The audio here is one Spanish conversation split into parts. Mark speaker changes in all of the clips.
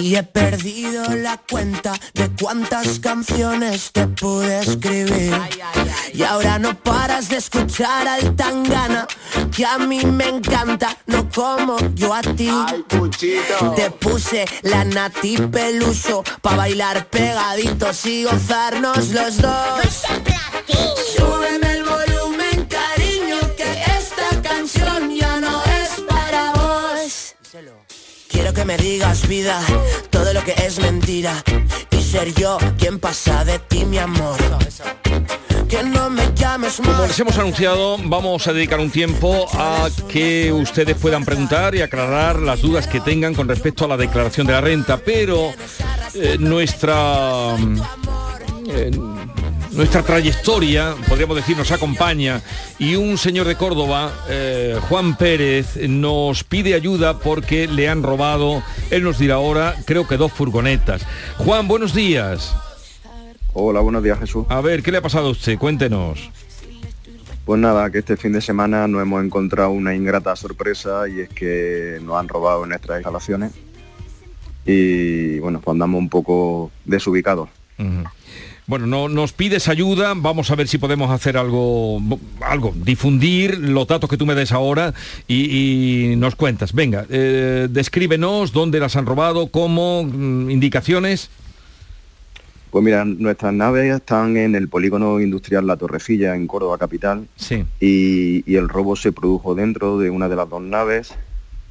Speaker 1: Y he perdido la cuenta de cuántas canciones te pude escribir. Y ahora no paras de escuchar al tangana, que a mí me encanta, no como yo a ti. te puse la nati peluso, pa' bailar pegaditos y gozarnos los dos. Súbeme Quiero que me digas vida, todo lo que es mentira y ser yo quien pasa de ti mi amor. Que no me llames.
Speaker 2: Como les hemos anunciado, vamos a dedicar un tiempo a que ustedes puedan preguntar y aclarar las dudas que tengan con respecto a la declaración de la renta, pero eh, nuestra eh, nuestra trayectoria, podríamos decir, nos acompaña y un señor de Córdoba, eh, Juan Pérez, nos pide ayuda porque le han robado, él nos dirá ahora, creo que dos furgonetas. Juan, buenos días.
Speaker 3: Hola, buenos días Jesús.
Speaker 2: A ver, ¿qué le ha pasado a usted? Cuéntenos.
Speaker 3: Pues nada, que este fin de semana nos hemos encontrado una ingrata sorpresa y es que nos han robado en nuestras instalaciones y bueno, pues andamos un poco desubicados.
Speaker 2: Bueno, no, nos pides ayuda, vamos a ver si podemos hacer algo, algo, difundir los datos que tú me des ahora y, y nos cuentas. Venga, eh, descríbenos dónde las han robado, cómo, mm, indicaciones.
Speaker 3: Pues mira, nuestras naves están en el polígono industrial La Torrecilla, en Córdoba capital,
Speaker 2: Sí.
Speaker 3: y, y el robo se produjo dentro de una de las dos naves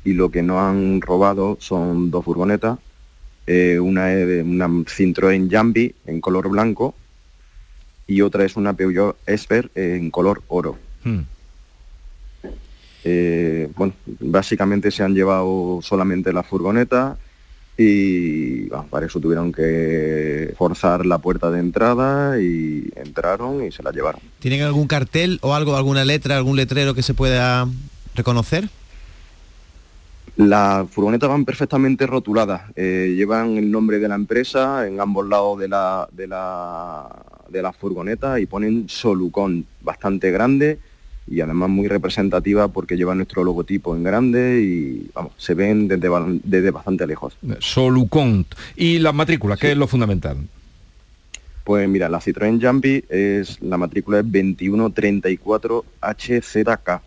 Speaker 3: y lo que nos han robado son dos furgonetas. Eh, una de una Citroën Jambi en color blanco y otra es una Peugeot Esper en color oro.
Speaker 2: Mm.
Speaker 3: Eh, bueno, básicamente se han llevado solamente la furgoneta y bueno, para eso tuvieron que forzar la puerta de entrada y entraron y se la llevaron.
Speaker 4: ¿Tienen algún cartel o algo, alguna letra, algún letrero que se pueda reconocer?
Speaker 3: Las furgonetas van perfectamente rotuladas, eh, llevan el nombre de la empresa en ambos lados de la, de la, de la furgoneta y ponen Solucón bastante grande y además muy representativa porque lleva nuestro logotipo en grande y vamos, se ven desde, desde bastante lejos.
Speaker 2: Solucón ¿Y las matrículas? Sí. ¿Qué es lo fundamental?
Speaker 3: Pues mira, la Citroën Jumpy es la matrícula es
Speaker 2: 2134HZK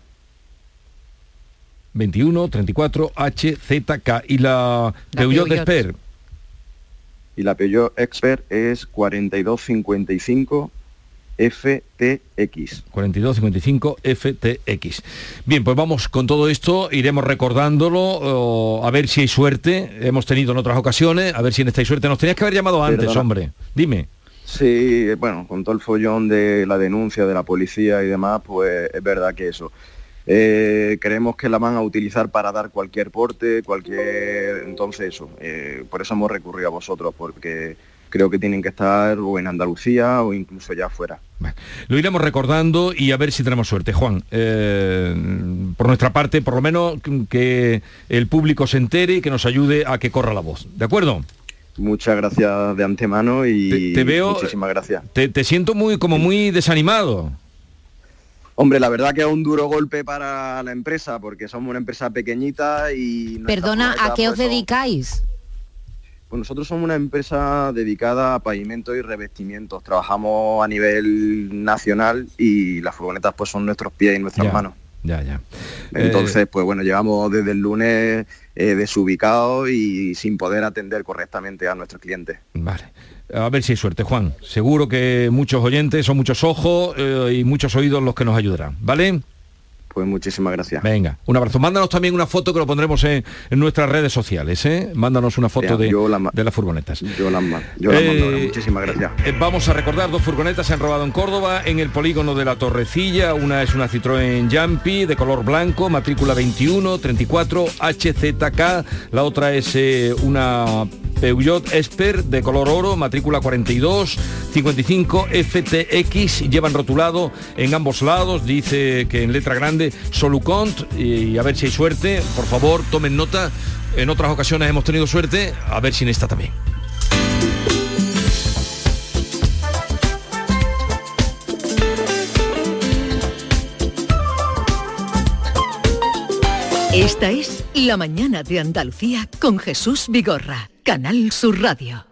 Speaker 2: 2134HZK. ¿Y la, la
Speaker 3: Peugeot
Speaker 2: Expert?
Speaker 3: Y la Peugeot Expert es 4255 FTX.
Speaker 2: 4255 FTX. Bien, pues vamos con todo esto, iremos recordándolo, a ver si hay suerte, hemos tenido en otras ocasiones, a ver si en esta hay suerte. Nos tenías que haber llamado antes, hombre, dime.
Speaker 3: Sí, bueno, con todo el follón de la denuncia de la policía y demás, pues es verdad que eso. Eh, creemos que la van a utilizar para dar cualquier porte, cualquier... Entonces eso, eh, por eso hemos recurrido a vosotros, porque creo que tienen que estar o en Andalucía o incluso ya afuera.
Speaker 2: Lo iremos recordando y a ver si tenemos suerte. Juan, eh, por nuestra parte, por lo menos que el público se entere y que nos ayude a que corra la voz. ¿De acuerdo?
Speaker 3: Muchas gracias de antemano y
Speaker 2: Te- te veo-
Speaker 3: muchísimas gracias.
Speaker 2: Te, te siento muy como muy desanimado.
Speaker 3: Hombre, la verdad que es un duro golpe para la empresa, porque somos una empresa pequeñita y...
Speaker 5: Perdona, ¿a qué os dedicáis?
Speaker 3: Pues nosotros somos una empresa dedicada a pavimento y revestimientos. Trabajamos a nivel nacional y las furgonetas pues son nuestros pies y nuestras
Speaker 2: Ya,
Speaker 3: manos.
Speaker 2: Ya, ya.
Speaker 3: Entonces, pues bueno, llevamos desde el lunes eh, desubicados y sin poder atender correctamente a nuestros clientes.
Speaker 2: Vale. A ver si hay suerte, Juan. Seguro que muchos oyentes, son muchos ojos eh, y muchos oídos los que nos ayudarán. ¿Vale?
Speaker 3: Pues muchísimas gracias.
Speaker 2: Venga, un abrazo. Mándanos también una foto que lo pondremos en, en nuestras redes sociales. ¿eh? Mándanos una foto
Speaker 3: Ya,
Speaker 2: de,
Speaker 3: la
Speaker 2: las furgonetas.
Speaker 3: Yo las mando. Yo las mando.
Speaker 2: Eh,
Speaker 3: Muchísimas gracias.
Speaker 2: Eh, Vamos a recordar, dos furgonetas se han robado en Córdoba, en el polígono de la Torrecilla. Una es una Citroën Jumpy de color blanco, matrícula 21 34 HZK. La otra es eh, una Peugeot Esper de color oro, matrícula 42 55 FTX. Llevan rotulado en ambos lados, dice que en letra grande grande Solucont y a ver si hay suerte. Por favor, tomen nota. En otras ocasiones hemos tenido suerte, a ver si en esta también.
Speaker 6: Esta es La Mañana de Andalucía con Jesús Vigorra, Canal Sur Radio.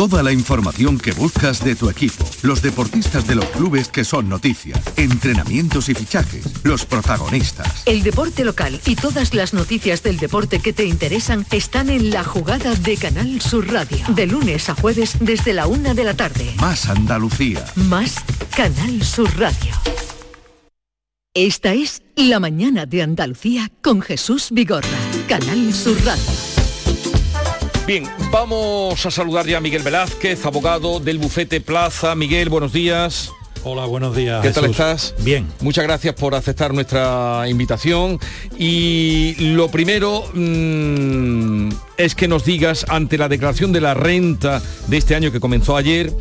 Speaker 7: Toda la información que buscas de tu equipo, los deportistas de los clubes que son noticia, entrenamientos y fichajes, los protagonistas.
Speaker 6: El deporte local y todas las noticias del deporte que te interesan están en la jugada de Canal Sur Radio. De lunes a jueves desde la una de la tarde.
Speaker 7: Más Andalucía.
Speaker 6: Más Canal Sur Radio. Esta es La Mañana de Andalucía con Jesús Vigorra. Canal Sur Radio.
Speaker 2: Bien, vamos a saludar ya a Miguel Velázquez, abogado del bufete Plaza. Miguel, buenos días.
Speaker 8: Hola, buenos días.
Speaker 2: ¿Qué tal estás?
Speaker 8: Bien.
Speaker 2: Muchas gracias por aceptar nuestra invitación. Y lo primero mm, es que nos digas, ante la declaración de la renta de este año que comenzó ayer,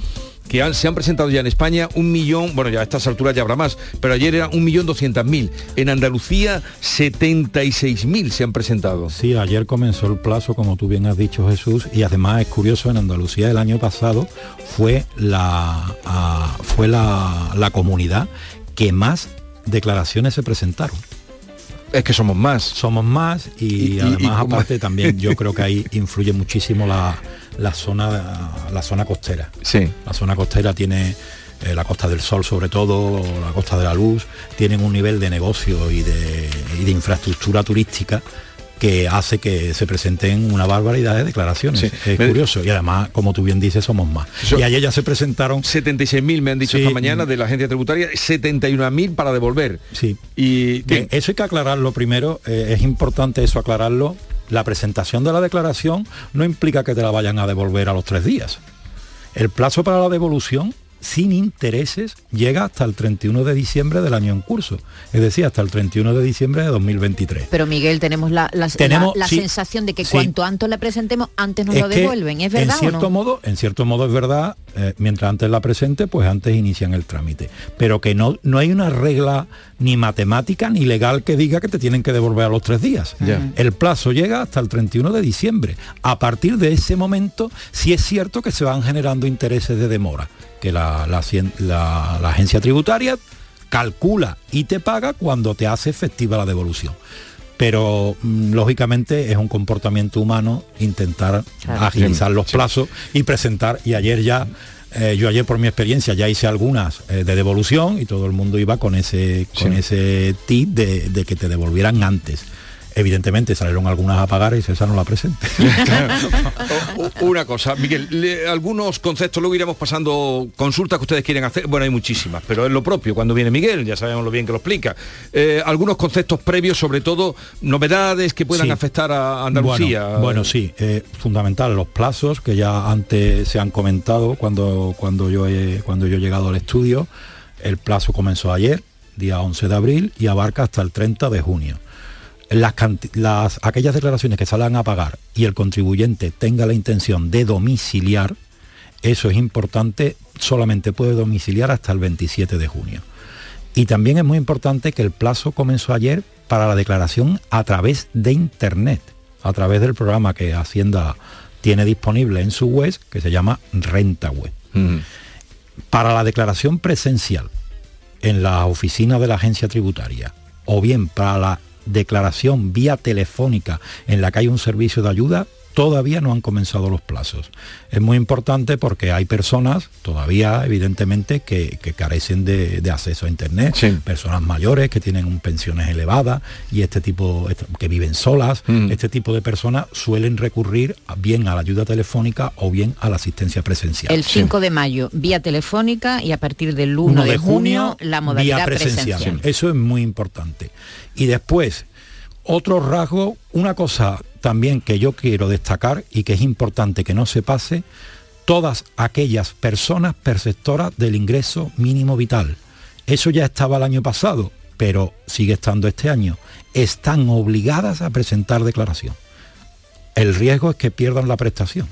Speaker 2: que se han presentado ya en España un millón, bueno, ya a estas alturas ya habrá más, pero ayer era un millón doscientas mil. En Andalucía, 76.000 se han presentado.
Speaker 8: Sí, ayer comenzó el plazo, como tú bien has dicho, Jesús, y además es curioso, en Andalucía el año pasado fue la, fue la, la comunidad que más declaraciones se presentaron.
Speaker 2: Es que somos más.
Speaker 8: Somos más y, además aparte también yo creo que ahí influye muchísimo la, la zona, la zona costera.
Speaker 2: Sí.
Speaker 8: La zona costera tiene eh, la Costa del Sol sobre todo, la Costa de la Luz, tienen un nivel de negocio y de, y de infraestructura turística que hace que se presenten una barbaridad de declaraciones. Es curioso. Y además, como tú bien dices, somos más. y ayer ya se presentaron...
Speaker 2: 76.000 me han dicho esta mañana de la agencia tributaria, 71.000 para devolver.
Speaker 8: Sí. Y eso hay que aclararlo primero. Eh, es importante eso aclararlo la presentación de la declaración no implica que te la vayan a devolver a los tres días. El plazo para la devolución sin intereses llega hasta el 31 de diciembre del año en curso, es decir, hasta el 31 de diciembre de 2023.
Speaker 9: Pero Miguel, tenemos la, la, sensación de que cuanto antes la presentemos, antes nos lo devuelven, ¿es verdad?
Speaker 8: En cierto, modo, en cierto modo es verdad, eh, mientras antes la presente, pues antes inician el trámite. Pero que no, no hay una regla ni matemática ni legal que diga que te tienen que devolver a los tres días. El plazo llega hasta el 31 de diciembre. A partir de ese momento, sí es cierto que se van generando intereses de demora que la, agencia tributaria calcula y te paga cuando te hace efectiva la devolución. Pero mm, lógicamente es un comportamiento humano intentar agilizar los plazos y presentar. Y ayer ya Eh, yo ayer por mi experiencia ya hice algunas de devolución y todo el mundo iba con ese, con ese tip de que te devolvieran antes evidentemente salieron algunas a pagar y César no la presente.
Speaker 2: Una cosa, Miguel, algunos conceptos, luego iremos pasando consultas que ustedes quieren hacer, bueno, hay muchísimas, pero es lo propio, cuando viene Miguel, ya sabemos lo bien que lo explica. Eh, algunos conceptos previos, sobre todo novedades que puedan afectar a Andalucía.
Speaker 8: Bueno, sí, eh, fundamental, los plazos que ya antes se han comentado cuando, cuando, yo he, cuando yo he llegado al estudio, el plazo comenzó ayer, día 11 de abril, y abarca hasta el 30 de junio las, aquellas declaraciones que salgan a pagar y el contribuyente tenga la intención de domiciliar, eso es importante, solamente puede domiciliar hasta el 27 de junio. Y también es muy importante que el plazo comenzó ayer para la declaración a través de Internet, a través del programa que Hacienda tiene disponible en su web, que se llama Renta Web. Para la declaración presencial en la oficina de la agencia tributaria o bien para la declaración vía telefónica en la que hay un servicio de ayuda, todavía no han comenzado los plazos. Es muy importante porque hay personas todavía, evidentemente, que, carecen de, acceso a Internet, personas mayores que tienen pensiones elevadas y este tipo, que viven solas, mm. este tipo de personas suelen recurrir bien a la ayuda telefónica o bien a la asistencia presencial.
Speaker 9: El 5 de mayo, vía telefónica y a partir del 1, de, junio, la modalidad presencial.
Speaker 8: Eso es muy importante. Y después, otro rasgo, una cosa también que yo quiero destacar y que es importante que no se pase, todas aquellas personas perceptoras del ingreso mínimo vital. Eso ya estaba el año pasado, pero sigue estando este año. Están obligadas a presentar declaración. El riesgo es que pierdan la prestación.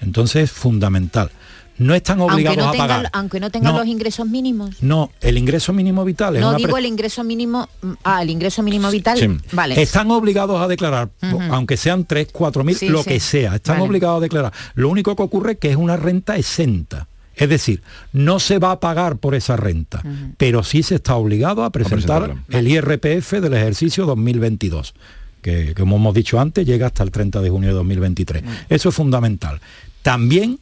Speaker 8: Entonces es fundamental no están obligados a pagar.
Speaker 9: Aunque no tengan los ingresos mínimos.
Speaker 8: No, el ingreso mínimo vital es
Speaker 9: No digo el ingreso mínimo, mm, ah, el ingreso mínimo vital, vale.
Speaker 8: Están obligados a declarar, aunque sean 3, 4 mil, lo que sea, están obligados a declarar. Lo único que ocurre es que es una renta exenta. Es decir, no se va a pagar por esa renta, pero sí se está obligado a presentar el IRPF del ejercicio 2022, que como hemos dicho antes llega hasta el 30 de junio de 2023. Eso es fundamental. También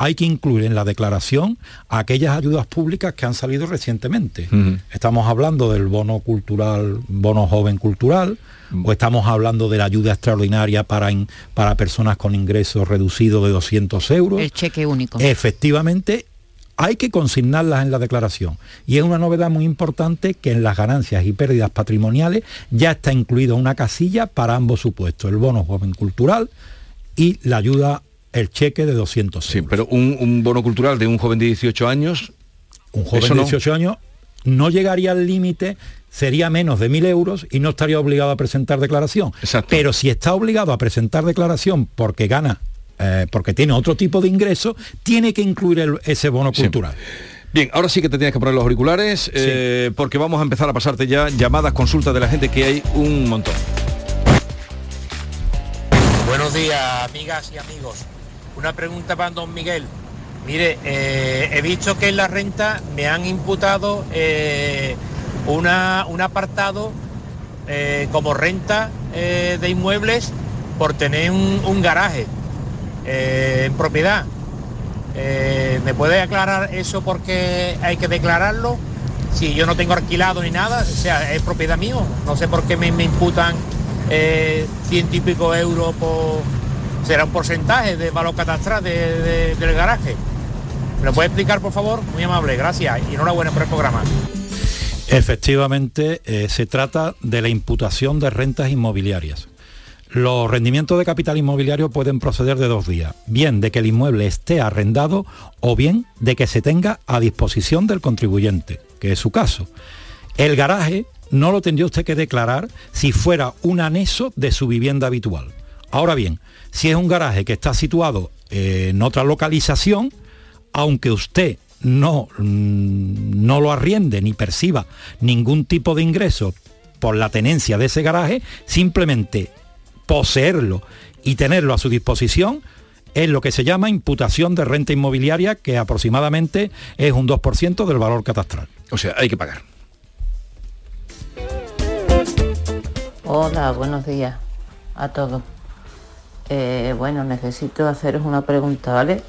Speaker 8: hay que incluir en la declaración aquellas ayudas públicas que han salido recientemente. Estamos hablando del bono cultural, bono joven cultural, o estamos hablando de la ayuda extraordinaria para, para personas con ingresos reducidos de 200 euros.
Speaker 9: El cheque único.
Speaker 8: Efectivamente, hay que consignarlas en la declaración. Y es una novedad muy importante que en las ganancias y pérdidas patrimoniales ya está incluida una casilla para ambos supuestos, el bono joven cultural y la ayuda el cheque de 200 euros.
Speaker 2: Sí, pero un, bono cultural de un joven de 18 años...
Speaker 8: Un joven de 18 años no llegaría al límite, sería menos de 1.000 euros y no estaría obligado a presentar declaración. Pero si está obligado a presentar declaración porque gana, eh, porque tiene otro tipo de ingreso, tiene que incluir ese bono cultural.
Speaker 2: Bien, ahora sí que te tienes que poner los auriculares eh, porque vamos a empezar a pasarte ya llamadas, consultas de la gente que hay un montón.
Speaker 10: Buenos días, amigas y amigos. Una pregunta para don Miguel. Mire, eh, he visto que en la renta me han imputado eh, una, un apartado eh, como renta de inmuebles por tener un, garaje en propiedad. ¿Me puede aclarar eso porque hay que declararlo? Si yo no tengo alquilado ni nada, o sea, es propiedad mío. No sé por qué me, me imputan ciento y pico euros por será un porcentaje de valor catastral del garaje. ¿Me lo puede explicar, por favor? Muy amable, gracias y enhorabuena por el programa.
Speaker 8: Efectivamente, eh, se trata de la imputación de rentas inmobiliarias. Los rendimientos de capital inmobiliario pueden proceder de dos vías, bien de que el inmueble esté arrendado o bien de que se tenga a disposición del contribuyente, que es su caso. El garaje no lo tendría usted que declarar si fuera un anexo de su vivienda habitual. Ahora bien, si es un garaje que está situado en otra localización, aunque usted no, mm, no lo arriende ni perciba ningún tipo de ingreso por la tenencia de ese garaje, simplemente poseerlo y tenerlo a su disposición es lo que se llama imputación de renta inmobiliaria, que aproximadamente es un 2% del valor catastral.
Speaker 2: O sea, hay que pagar.
Speaker 11: Hola, buenos días a todos. Eh, bueno, necesito haceros una pregunta, ¿vale?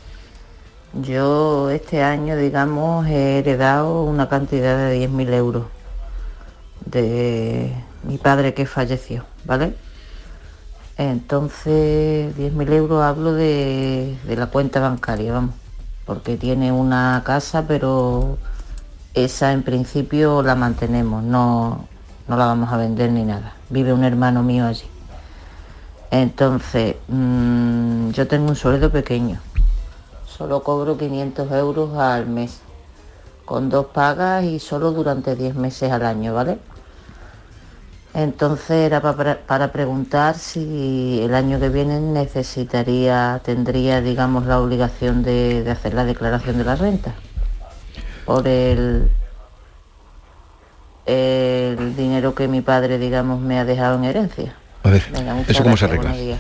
Speaker 11: Yo este año, digamos, he heredado una cantidad de 10.000 euros de mi padre que falleció, ¿vale? Entonces, 10.000 euros hablo de, de la cuenta bancaria, vamos, porque tiene una casa, pero esa en principio la mantenemos, no, no la vamos a vender ni nada. Vive un hermano mío allí. Entonces, mm, yo tengo un sueldo pequeño, solo cobro 500 euros al mes, con dos pagas y solo durante 10 meses al año, ¿vale? Entonces era para, preguntar si el año que viene necesitaría, tendría, digamos, la obligación de, hacer la declaración de la renta por el, el dinero que mi padre, digamos, me ha dejado en herencia.
Speaker 2: A ver, ¿eso cómo se arregla?
Speaker 8: Buenos días.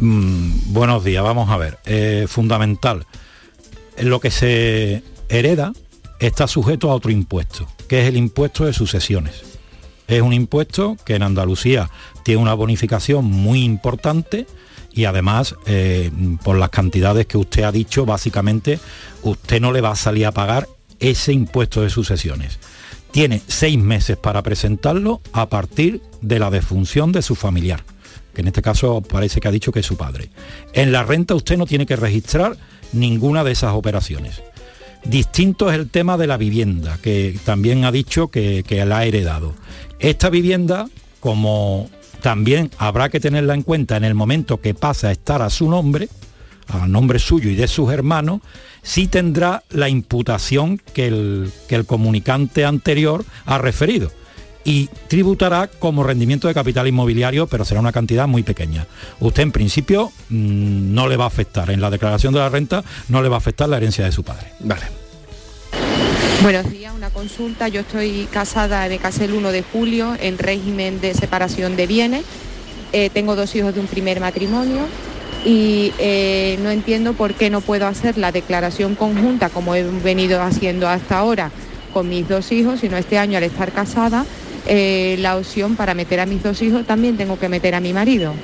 Speaker 8: Mm, buenos días, vamos a ver. Eh, fundamental, lo que se hereda está sujeto a otro impuesto, que es el impuesto de sucesiones es un impuesto que en Andalucía tiene una bonificación muy importante y además eh, por las cantidades que usted ha dicho, básicamente usted no le va a salir a pagar ese impuesto de sucesiones. Tiene seis meses para presentarlo a partir de la defunción de su familiar, que en este caso parece que ha dicho que es su padre. En la renta usted no tiene que registrar ninguna de esas operaciones. Distinto es el tema de la vivienda, que también ha dicho que, que la ha heredado. Esta vivienda, como también habrá que tenerla en cuenta en el momento que pasa a estar a su nombre, a nombre suyo y de sus hermanos, sí tendrá la imputación que el, que el comunicante anterior ha referido y tributará como rendimiento de capital inmobiliario, pero será una cantidad muy pequeña. Usted en principio mm, no le va a afectar, en la declaración de la renta no le va a afectar la herencia de su padre.
Speaker 2: Vale.
Speaker 12: Buenos días, una consulta. Yo estoy casada, me casé el 1 de julio en régimen de separación de bienes. Eh, tengo dos hijos de un primer matrimonio y eh, no entiendo por qué no puedo hacer la declaración conjunta como he venido haciendo hasta ahora con mis dos hijos, sino este año al estar casada, eh, la opción para meter a mis dos hijos también tengo que meter a mi marido.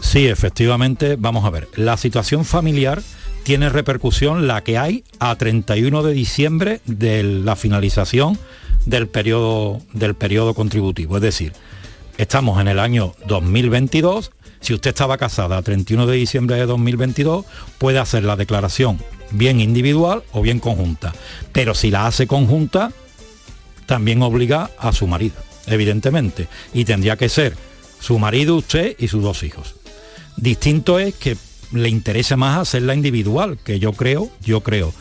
Speaker 8: Sí, efectivamente, vamos a ver, la situación familiar tiene repercusión la que hay a 31 de diciembre de la finalización del periodo, del periodo contributivo. Es decir, estamos en el año 2022. Si usted estaba casada a 31 de diciembre de 2022, puede hacer la declaración bien individual o bien conjunta. Pero si la hace conjunta, también obliga a su marido, evidentemente. Y tendría que ser su marido, usted y sus dos hijos. Distinto es que le interesa más hacerla individual, que yo creo, yo creo,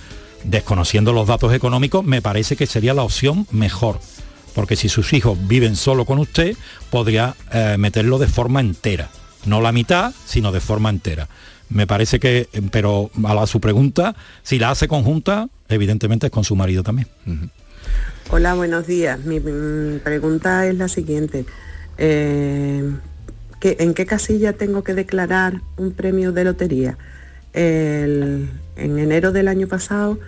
Speaker 8: desconociendo los datos económicos, me parece que sería la opción mejor. Porque si sus hijos viven solo con usted, podría eh, meterlo de forma entera. No la mitad, sino de forma entera. Me parece que, pero a la, su pregunta, si la hace conjunta, evidentemente es con su marido también.
Speaker 13: Hola, buenos días. Mi, pregunta es la siguiente. Eh, ¿En qué casilla tengo que declarar un premio de lotería? en enero del año pasado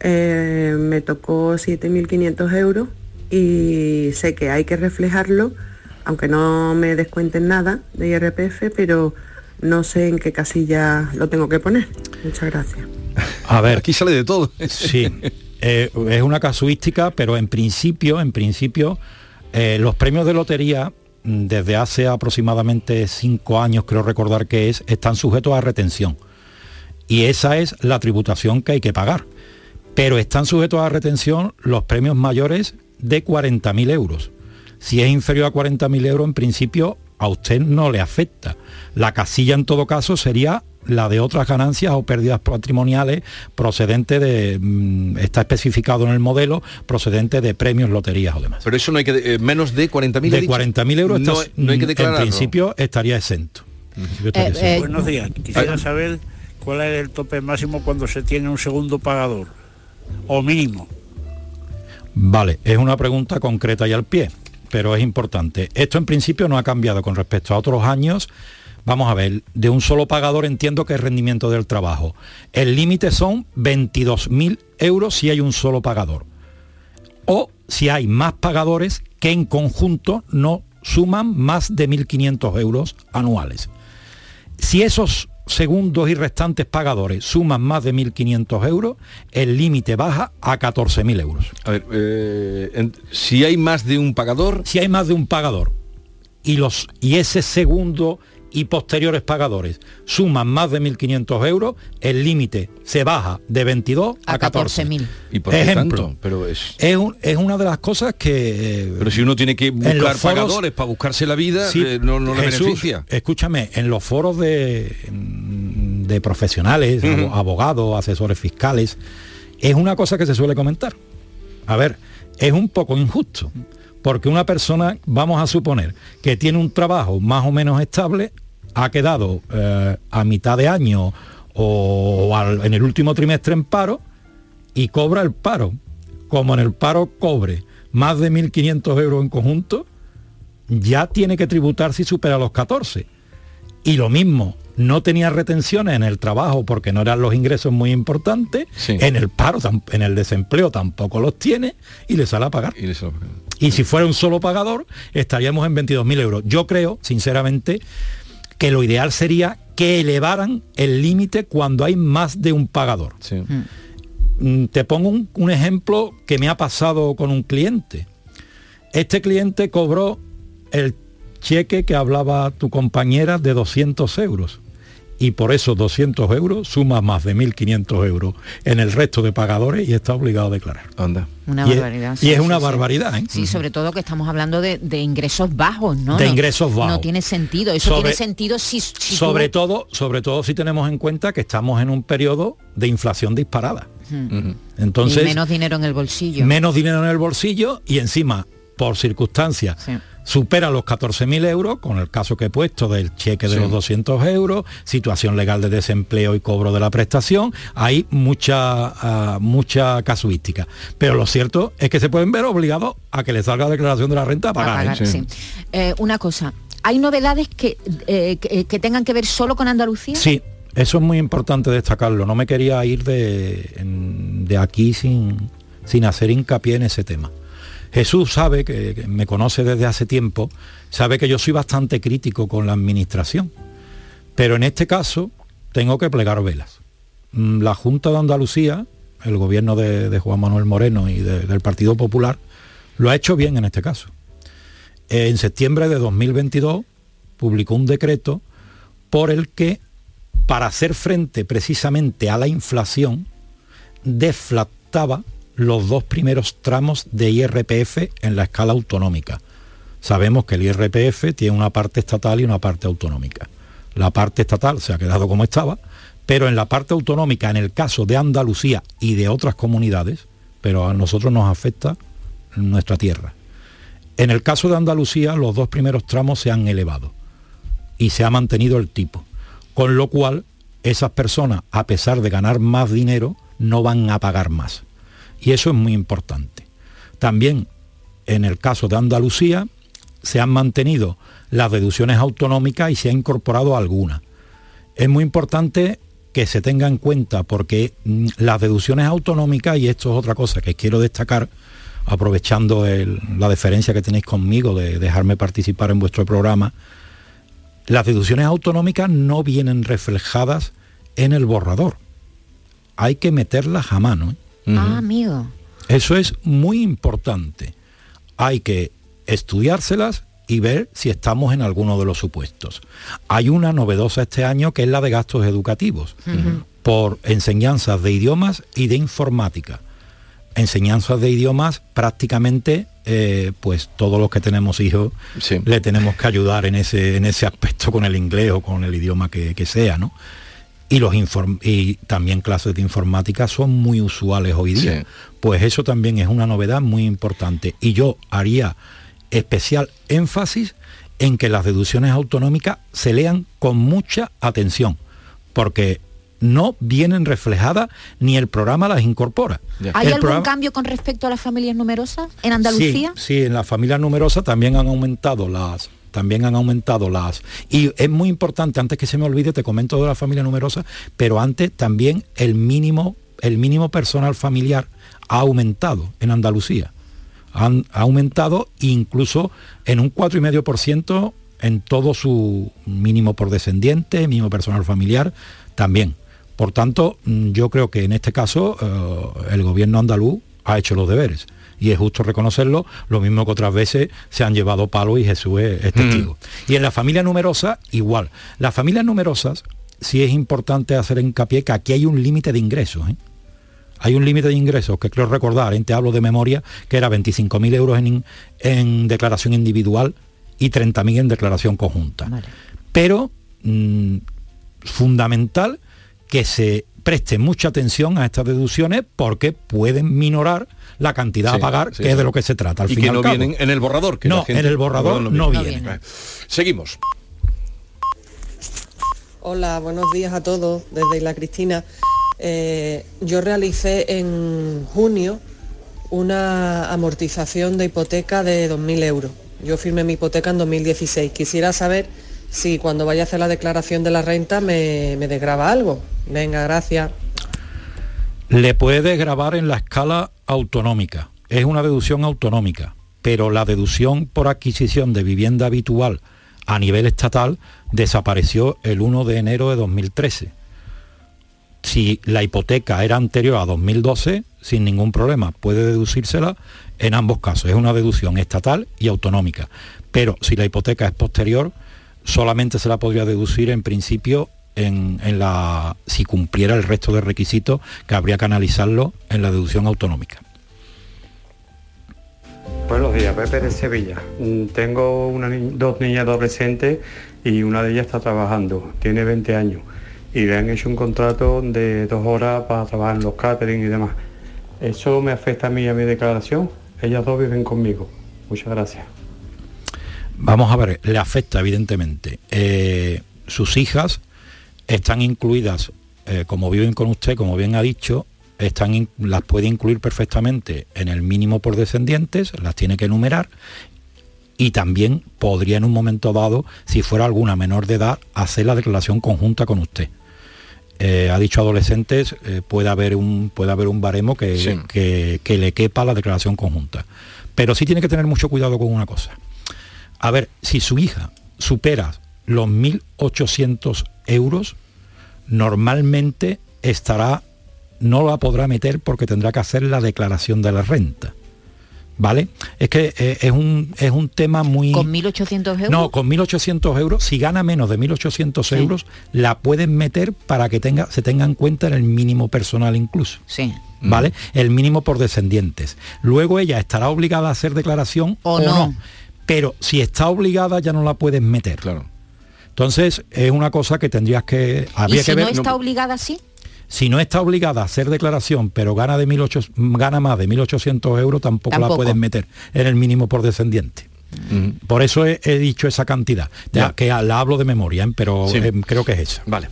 Speaker 13: eh, me tocó 7.500 euros y sé que hay que reflejarlo, aunque no me descuenten nada de IRPF, pero no sé en qué casilla lo tengo que poner. Muchas gracias.
Speaker 2: A ver, aquí sale de todo.
Speaker 8: Sí, eh, es una casuística, pero en principio, en principio, eh, los premios de lotería desde hace aproximadamente cinco años, creo recordar que es, están sujetos a retención. Y esa es la tributación que hay que pagar. Pero están sujetos a retención los premios mayores de 40.000 euros. Si es inferior a 40.000 euros, en principio a usted no le afecta. La casilla en todo caso sería la de otras ganancias o pérdidas patrimoniales procedente de, mm, está especificado en el modelo, procedente de premios, loterías o demás.
Speaker 2: Pero eso no hay que, eh, menos de 40.000
Speaker 8: De 40.000 euros no, hay que declararlo. En principio estaría exento.
Speaker 14: Eh, eh, Buenos días, quisiera saber cuál es el tope máximo cuando se tiene un segundo pagador, o mínimo.
Speaker 8: Vale, es una pregunta concreta y al pie, pero es importante. Esto en principio no ha cambiado con respecto a otros años Vamos a ver, de un solo pagador entiendo que es rendimiento del trabajo. El límite son 22.000 euros si hay un solo pagador. O si hay más pagadores que en conjunto no suman más de 1.500 euros anuales. Si esos segundos y restantes pagadores. Suman más de 1.500 euros, el límite baja a 14.000 euros.
Speaker 2: A ver, eh, si hay más de un pagador...
Speaker 8: Si hay más de un pagador y, los, y ese segundo y posteriores pagadores suman más de 1.500 euros, el límite se baja de 22 a, 14.000.
Speaker 2: ¿Y por Ejemplo, Pero es...
Speaker 8: Es, una de las cosas que...
Speaker 2: Eh, pero si uno tiene que buscar pagadores para buscarse la vida, eh, no, le beneficia.
Speaker 8: Escúchame, en los foros de, de profesionales, abogados, asesores fiscales, es una cosa que se suele comentar. A ver, es un poco injusto porque una persona, vamos a suponer, que tiene un trabajo más o menos estable, ha quedado eh, a mitad de año o, en el último trimestre en paro y cobra el paro. Como en el paro cobre más de 1.500 euros en conjunto, ya tiene que tributar si supera los 14. Y lo mismo, no tenía retenciones en el trabajo porque no eran los ingresos muy importantes, en el paro, en el desempleo tampoco los tiene y le sale a pagar. Y, y si fuera un solo pagador, estaríamos en 22.000 euros. Yo creo, sinceramente, que lo ideal sería que elevaran el límite cuando hay más de un pagador. Mm, te pongo un, ejemplo que me ha pasado con un cliente. Este cliente cobró el cheque que hablaba tu compañera de 200 euros y por esos 200 euros suma más de 1.500 euros en el resto de pagadores y está obligado a declarar.
Speaker 2: Anda.
Speaker 9: Una barbaridad.
Speaker 8: y es una barbaridad. ¿eh?
Speaker 9: Sí, sobre todo que estamos hablando de, ingresos bajos, ¿no?
Speaker 8: De ingresos bajos.
Speaker 9: No tiene sentido. Eso tiene sentido si...
Speaker 8: sobre, todo, sobre todo si tenemos en cuenta que estamos en un periodo de inflación disparada. Entonces...
Speaker 9: menos dinero en el bolsillo.
Speaker 8: Menos dinero en el bolsillo y encima, por circunstancias supera los 14.000 euros, con el caso que he puesto del cheque de los 200 euros, situación legal de desempleo y cobro de la prestación, hay mucha, ah, mucha casuística. Pero lo cierto es que se pueden ver obligados a que les salga la declaración de la renta a pagar.
Speaker 9: ¿eh? Eh, una cosa, ¿hay novedades eh, que, que, tengan que ver solo con Andalucía?
Speaker 8: Sí, eso es muy importante destacarlo. No me quería ir de, de aquí sin, sin hacer hincapié en ese tema. Jesús sabe, que, me conoce desde hace tiempo, sabe que yo soy bastante crítico con la administración. Pero en este caso tengo que plegar velas. Mm, la Junta de Andalucía, el gobierno de, Juan Manuel Moreno y del Partido Popular, lo ha hecho bien en este caso. En septiembre de 2022 publicó un decreto por el que, para hacer frente precisamente a la inflación, deflactaba los dos primeros tramos de IRPF en la escala autonómica. Sabemos que el IRPF tiene una parte estatal y una parte autonómica. La parte estatal se ha quedado como estaba, pero en la parte autonómica, en el caso de Andalucía y de otras comunidades, pero a nosotros nos afecta nuestra tierra. En el caso de Andalucía, los dos primeros tramos se han elevado y se ha mantenido el tipo, con lo cual esas personas, a pesar de ganar más dinero, no van a pagar más. Y eso es muy importante. También en el caso de Andalucía se han mantenido las deducciones autonómicas y se ha incorporado alguna. Es muy importante que se tenga en cuenta porque mm, las deducciones autonómicas, y esto es otra cosa que quiero destacar, aprovechando la deferencia que tenéis conmigo de dejarme participar en vuestro programa, las deducciones autonómicas no vienen reflejadas en el borrador. Hay que meterlas a mano. ¿eh?
Speaker 9: Ah, amigo.
Speaker 8: Eso es muy importante. Hay que estudiárselas y ver si estamos en alguno de los supuestos. Hay una novedosa este año que es la de gastos educativos, por enseñanzas de idiomas y de informática. Enseñanzas de idiomas prácticamente, eh, pues todos los que tenemos hijos le tenemos que ayudar en ese, en ese aspecto con el inglés o con el idioma que, que sea, ¿no? Y, los y también clases de informática son muy usuales hoy día. Pues eso también es una novedad muy importante. Y yo haría especial énfasis en que las deducciones autonómicas se lean con mucha atención, porque no vienen reflejadas ni el programa las incorpora.
Speaker 9: ¿Hay algún cambio con respecto a las familias numerosas en Andalucía?
Speaker 8: Sí, sí, en las familias numerosas también han aumentado las también han aumentado las... Y es muy importante, antes que se me olvide, te comento de la familia numerosa, pero antes también el mínimo, el mínimo personal familiar ha aumentado en Andalucía. Ha aumentado incluso en un 4,5% en todo su mínimo por descendiente, mínimo personal familiar, también. Por tanto, mm, yo creo que en este caso eh, el gobierno andaluz ha hecho los deberes. Y es justo reconocerlo, lo mismo que otras veces se han llevado palos y Jesús es, testigo. Y en la familia numerosa, igual. Las familias numerosas, sí es importante hacer hincapié que aquí hay un límite de ingresos. ¿eh? Hay un límite de ingresos que creo recordar, te hablo de memoria, que era 25.000 euros en, declaración individual y 30.000 en declaración conjunta. Pero mm, fundamental que se preste mucha atención a estas deducciones porque pueden minorar la cantidad a pagar, que es de lo que se trata. Al
Speaker 2: y que no vienen en el borrador. Que
Speaker 8: no, en el borrador no, vienen.
Speaker 2: Seguimos.
Speaker 15: Hola, buenos días a todos, desde Isla Cristina. Eh, yo realicé en junio una amortización de hipoteca de 2.000 euros. Yo firmé mi hipoteca en 2016. Quisiera saber si cuando vaya a hacer la declaración de la renta me, me desgraba algo. Venga, gracias.
Speaker 8: Le puede desgrabar en la escala autonómica. Es una deducción autonómica, pero la deducción por adquisición de vivienda habitual a nivel estatal desapareció el 1 de enero de 2013 si la hipoteca era anterior a 2012, sin ningún problema, puede deducírsela en ambos casos. Es una deducción estatal y autonómica. Pero si la hipoteca es posterior, solamente se la podría deducir en principio en, la, si cumpliera el resto de requisitos que habría que analizarlo en la deducción autonómica.
Speaker 16: Buenos días, Pepe de Sevilla. Mm, tengo dos niñas adolescentes y una de ellas está trabajando, tiene 20 años y le han hecho un contrato de dos horas para trabajar en los catering y demás. ¿Eso me afecta a mí a mi declaración? Ellas dos viven conmigo. Muchas gracias.
Speaker 8: Vamos a ver, le afecta evidentemente. Eh, sus hijas están incluidas, eh, como viven con usted, como bien ha dicho, están las puede incluir perfectamente en el mínimo por descendientes, las tiene que enumerar y también podría en un momento dado, si fuera alguna menor de edad, hacer la declaración conjunta con usted. Eh, ha dicho adolescentes, eh, puede, haber un, puede haber un baremo que, que, le quepa la declaración conjunta. Pero sí tiene que tener mucho cuidado con una cosa. A ver, si su hija supera los 1.800 euros, normalmente estará, no la podrá meter porque tendrá que hacer la declaración de la renta. ¿Vale? Es que eh, es, un, es un tema muy...
Speaker 9: ¿Con 1.800 euros?
Speaker 8: No, con 1.800 euros, si gana menos de 1.800 euros, la pueden meter para que tenga, se tenga en cuenta en el mínimo personal incluso.
Speaker 9: Sí.
Speaker 8: ¿Vale? Mm. El mínimo por descendientes. Luego ella estará obligada a hacer declaración o, no. Pero si está obligada ya no la puedes meter.
Speaker 2: Claro.
Speaker 8: Entonces es una cosa que tendrías que...
Speaker 9: Habría ¿Y si no está obligada sí?
Speaker 8: si no está obligada a hacer declaración, pero gana, de gana más de 1.800 euros, tampoco, la pueden meter en el mínimo por descendiente. Mm. Por eso he, dicho esa cantidad, ya, que la hablo de memoria, ¿eh? pero eh, creo que es esa.
Speaker 2: Vale.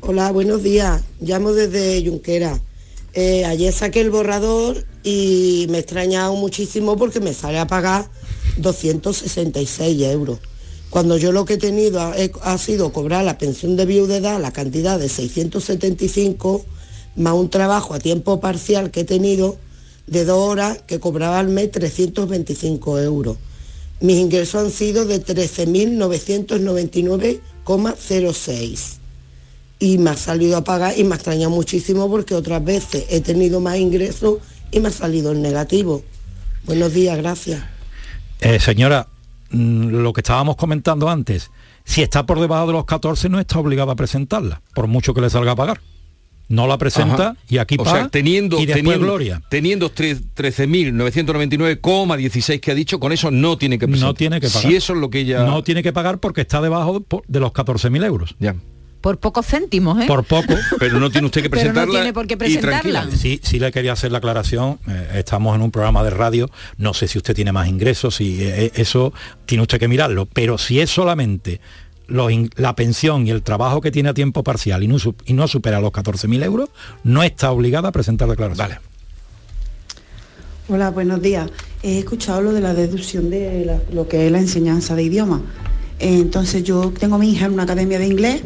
Speaker 17: Hola, buenos días. Llamo desde Junquera. Eh, ayer saqué el borrador y me he extrañado muchísimo porque me sale a pagar 266 euros cuando yo lo que he tenido ha, sido cobrar la pensión de viudedad, la cantidad de 675, más un trabajo a tiempo parcial que he tenido de dos horas que cobraba al mes 325 euros. Mis ingresos han sido de 13.999,06 y me ha salido a pagar y me ha extrañado muchísimo porque otras veces he tenido más ingresos y me ha salido en negativo. Buenos días, gracias.
Speaker 8: Eh, señora, lo que estábamos comentando antes, si está por debajo de los 14 no está obligado a presentarla, por mucho que le salga a pagar. No la presenta y aquí paga
Speaker 2: teniendo,
Speaker 8: y
Speaker 2: teniendo,
Speaker 8: gloria.
Speaker 2: Teniendo 13.999,16 que ha dicho, con eso no tiene que presentar.
Speaker 8: No tiene que pagar.
Speaker 2: Si eso es lo que ella...
Speaker 8: No tiene que pagar porque está debajo de los 14.000 euros.
Speaker 2: Ya.
Speaker 9: Por pocos céntimos, ¿eh?
Speaker 8: Por poco.
Speaker 2: Pero no tiene usted que presentarla.
Speaker 9: no tiene por qué presentarla.
Speaker 8: Sí, sí le quería hacer la aclaración. Eh, estamos en un programa de radio. No sé si usted tiene más ingresos, y eh, eso tiene usted que mirarlo. Pero si es solamente la pensión y el trabajo que tiene a tiempo parcial y no, y no supera los 14.000 euros, no está obligada a presentar declaración.
Speaker 2: Vale.
Speaker 18: Hola, buenos días. He escuchado lo de la deducción de lo que es la enseñanza de idioma. Entonces yo tengo a mi hija en una academia de inglés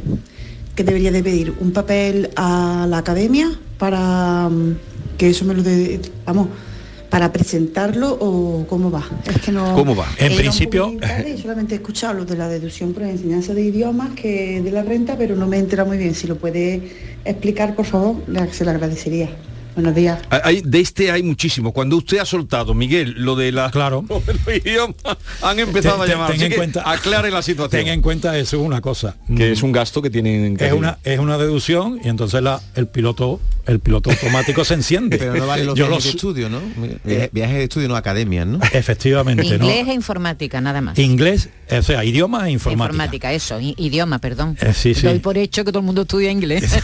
Speaker 18: que debería de pedir un papel a la academia para mm, que eso me lo de, vamos, para presentarlo o cómo va. Es que no.
Speaker 2: ¿Cómo va?
Speaker 8: En principio.
Speaker 18: solamente he escuchado lo de la deducción por enseñanza de idiomas que de la renta, pero no me entera muy bien. Si lo puede explicar, por favor, se lo agradecería. Buenos días.
Speaker 2: Hay, de este hay muchísimo. Cuando usted ha soltado, Miguel, lo de la
Speaker 8: claro.
Speaker 2: han empezado a llamar.
Speaker 8: Ten, en cuenta,
Speaker 2: aclare la situación.
Speaker 8: Ten en cuenta eso es una cosa.
Speaker 2: Que es un gasto que tienen
Speaker 8: es una es una deducción y entonces la, el piloto el piloto automático se enciende.
Speaker 19: Pero no vale los Yo viajes de estudio, ¿no? Eh, viajes de estudio, no academias, ¿no?
Speaker 8: Efectivamente.
Speaker 9: Inglés e informática, nada más.
Speaker 8: Inglés, o sea, idioma e informática.
Speaker 9: Informática, eso, idioma, perdón.
Speaker 8: Eh, sí,
Speaker 9: Doy por hecho que todo el mundo estudia inglés.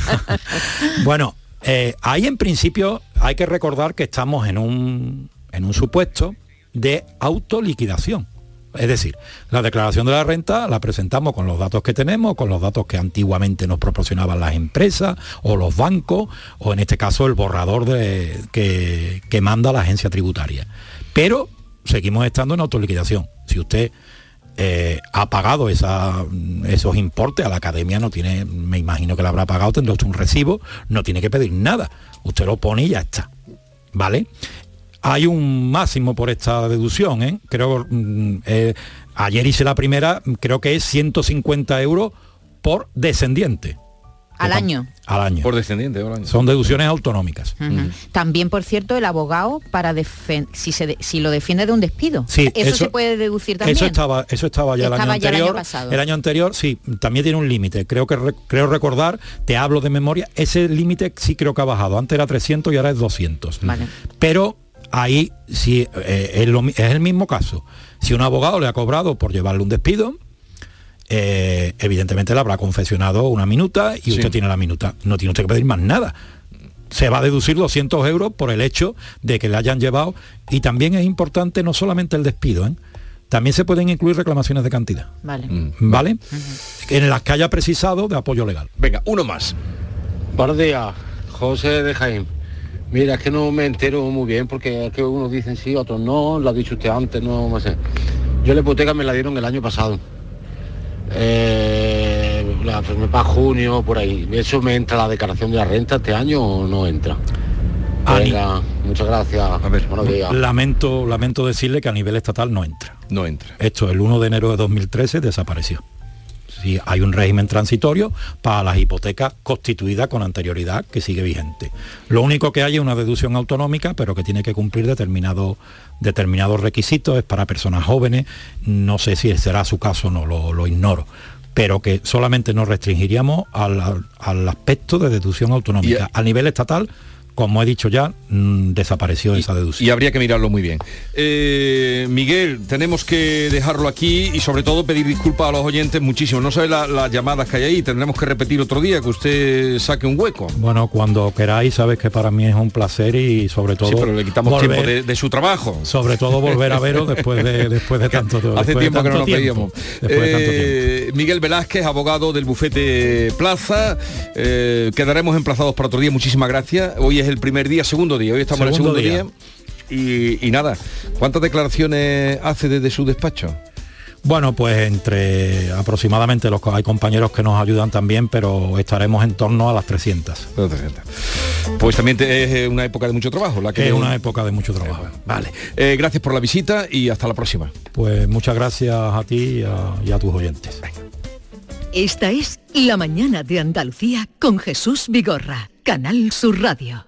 Speaker 8: bueno, eh, ahí en principio hay que recordar que estamos en un, en un supuesto de autoliquidación. Es decir, la declaración de la renta la presentamos con los datos que tenemos, con los datos que antiguamente nos proporcionaban las empresas o los bancos, o en este caso el borrador de, que, que manda la agencia tributaria. Pero seguimos estando en autoliquidación. Si usted eh, ha pagado esos importes a la academia, no tiene, me imagino que la habrá pagado, tendrá un recibo, no tiene que pedir nada. Usted lo pone y ya está. ¿Vale? Hay un máximo por esta deducción, ¿eh? Creo, mm, eh, ayer hice la primera, creo que es 150 euros por descendiente.
Speaker 9: Al año.
Speaker 8: Al año.
Speaker 2: Por descendiente,
Speaker 8: Son deducciones autonómicas.
Speaker 9: También, por cierto, el abogado para si, se si lo defiende de un despido.
Speaker 8: Sí,
Speaker 9: eso, se puede deducir también.
Speaker 8: Eso estaba, eso estaba ya el año anterior. El año, anterior, sí, también tiene un límite. Creo que creo recordar, te hablo de memoria, ese límite sí creo que ha bajado. Antes era 300 y ahora es 200. Pero ahí sí eh, es, es el mismo caso. Si un abogado le ha cobrado por llevarle un despido, eh, evidentemente le habrá confesionado una minuta y usted tiene la minuta. No tiene usted que pedir más nada. Se va a deducir 200 euros por el hecho de que le hayan llevado. Y también es importante no solamente el despido, ¿eh? también se pueden incluir reclamaciones de cantidad.
Speaker 9: Vale.
Speaker 8: Mm. ¿Vale? En las que haya precisado de apoyo legal.
Speaker 2: Venga, uno más.
Speaker 20: Buenos días, José de Jaime. Mira, es que no me entero muy bien porque que unos dicen sí, otros no, lo ha dicho usted antes, no, sé. Yo la hipoteca me la dieron el año pasado eh, me para junio, por ahí. ¿Eso me entra la declaración de la renta este año o no entra? Venga, muchas gracias. A ver,
Speaker 8: Lamento, lamento decirle que a nivel estatal no entra.
Speaker 2: No entra.
Speaker 8: Esto el 1 de enero de 2013 desapareció. Si hay un régimen transitorio para las hipotecas constituidas con anterioridad que sigue vigente. Lo único que hay es una deducción autonómica, pero que tiene que cumplir determinado determinados requisitos, es para personas jóvenes, no sé si será su caso, no lo, ignoro pero que solamente nos restringiríamos al, al aspecto de deducción autonómica. A nivel estatal como he dicho ya, mm, desapareció esa deducción.
Speaker 2: Y habría que mirarlo muy bien. Eh, Miguel, tenemos que dejarlo aquí y sobre todo pedir disculpas a los oyentes muchísimo. No sabe las llamadas que hay ahí, tendremos que repetir otro día, que usted saque un hueco.
Speaker 8: Bueno, cuando queráis, sabes que para mí es un placer y sobre todo... Sí,
Speaker 2: pero le quitamos tiempo de, su trabajo.
Speaker 8: Sobre todo volver a veros después de, después de tanto
Speaker 2: Hace tiempo que no nos veíamos. Eh, Miguel Velázquez, abogado del bufete Plaza. Eh, quedaremos emplazados para otro día. Muchísimas gracias. Hoy es el primer día, segundo día. Hoy estamos en el segundo día. Y, nada, ¿cuántas declaraciones hace desde su despacho?
Speaker 8: Bueno, pues entre aproximadamente los hay compañeros que nos ayudan también, pero estaremos en torno a las 300.
Speaker 2: Pues también es eh, una época de mucho trabajo. La que
Speaker 8: es una época de mucho trabajo.
Speaker 2: vale. Eh, gracias por la visita y hasta la próxima.
Speaker 8: Pues muchas gracias a ti y a tus oyentes.
Speaker 6: Esta es La Mañana de Andalucía con Jesús Vigorra, Canal Sur Radio.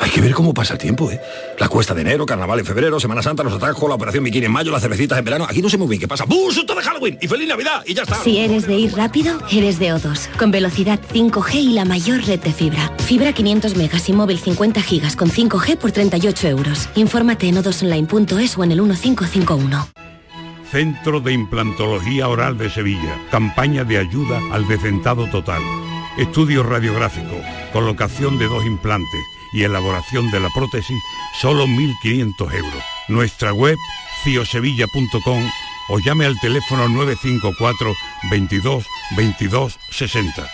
Speaker 21: Hay que ver cómo pasa el tiempo, ¿eh? La cuesta de enero, carnaval en febrero, Semana Santa, los atajos, la operación bikini en mayo, las cervecitas en verano. Aquí no sé muy bien qué pasa. ¡Bum! ¡Susto de Halloween! ¡Y feliz Navidad! ¡Y ya está!
Speaker 22: Si eres de ir rápido, eres de O2. Con velocidad 5G y la mayor red de fibra. Fibra 500 megas y móvil 50 gigas con 5G por 38 euros. Infórmate en odosonline.es o en el 1551.
Speaker 23: Centro de Implantología Oral de Sevilla. Campaña de ayuda al decentado total. Estudio radiográfico. Colocación de dos implantes y elaboración de la prótesis, solo 1.500 euros. Nuestra web, ciosevilla.com o llame al teléfono 954 22 22 60.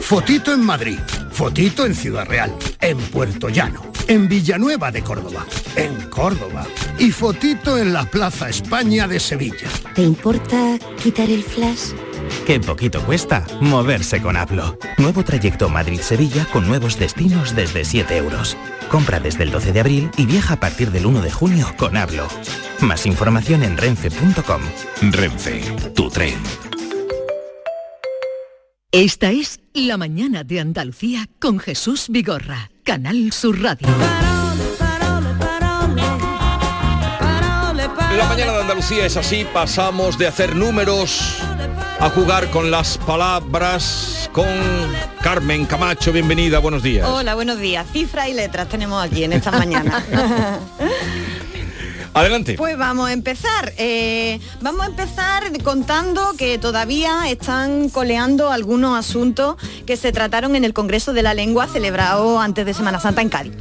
Speaker 24: Fotito en Madrid
Speaker 25: Fotito en Ciudad Real, en Puerto Llano, en Villanueva de Córdoba, en Córdoba y fotito en la Plaza España de Sevilla.
Speaker 22: ¿Te importa quitar el flash?
Speaker 26: Qué poquito cuesta moverse con Hablo. Nuevo trayecto Madrid-Sevilla con nuevos destinos desde 7 euros. Compra desde el 12 de abril y viaja a partir del 1 de junio con Hablo. Más información en renfe.com.
Speaker 27: Renfe, tu tren.
Speaker 6: Esta es La Mañana de Andalucía con Jesús Vigorra, Canal Sur Radio.
Speaker 2: La mañana de Andalucía es así, pasamos de hacer números a jugar con las palabras con Carmen Camacho, bienvenida, buenos días.
Speaker 28: Hola, buenos días. Cifras y letras tenemos aquí en esta mañana.
Speaker 2: Adelante.
Speaker 28: Pues vamos a empezar. Eh, vamos a empezar contando que todavía están coleando algunos asuntos que se trataron en el Congreso de la Lengua celebrado antes de Semana Santa en Cádiz.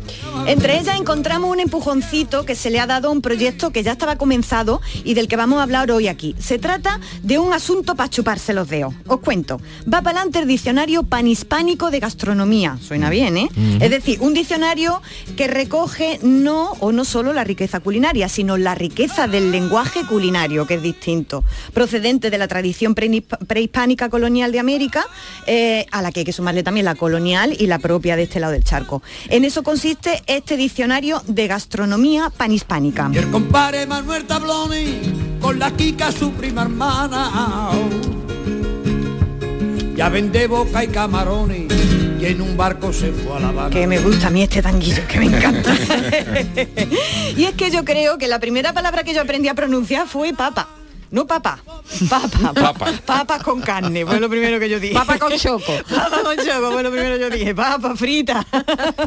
Speaker 28: Entre ellas encontramos un empujoncito que se le ha dado a un proyecto que ya estaba comenzado y del que vamos a hablar hoy aquí. Se trata de un asunto para chuparse los dedos. Os cuento. Va para adelante el diccionario panhispánico de gastronomía. Suena bien, ¿eh? Es decir, un diccionario que recoge no o no solo la riqueza culinaria, sino la riqueza del lenguaje culinario, que es distinto, procedente de la tradición prehispánica colonial de América, eh, a la que hay que sumarle también la colonial y la propia de este lado del charco. En eso consiste este diccionario de gastronomía panhispánica.
Speaker 29: Compare Manuel con la Kika, su prima hermana. Ya vende boca y camarones en un barco se fue a la Habana.
Speaker 28: Que me gusta a mí este tanguillo, que me encanta. y es que yo creo que la primera palabra que yo aprendí a pronunciar fue papa. No papa, papa, papa, papa con carne, fue lo primero que yo dije.
Speaker 9: Papa con choco.
Speaker 28: Papa con choco, fue lo primero que yo dije, papa frita.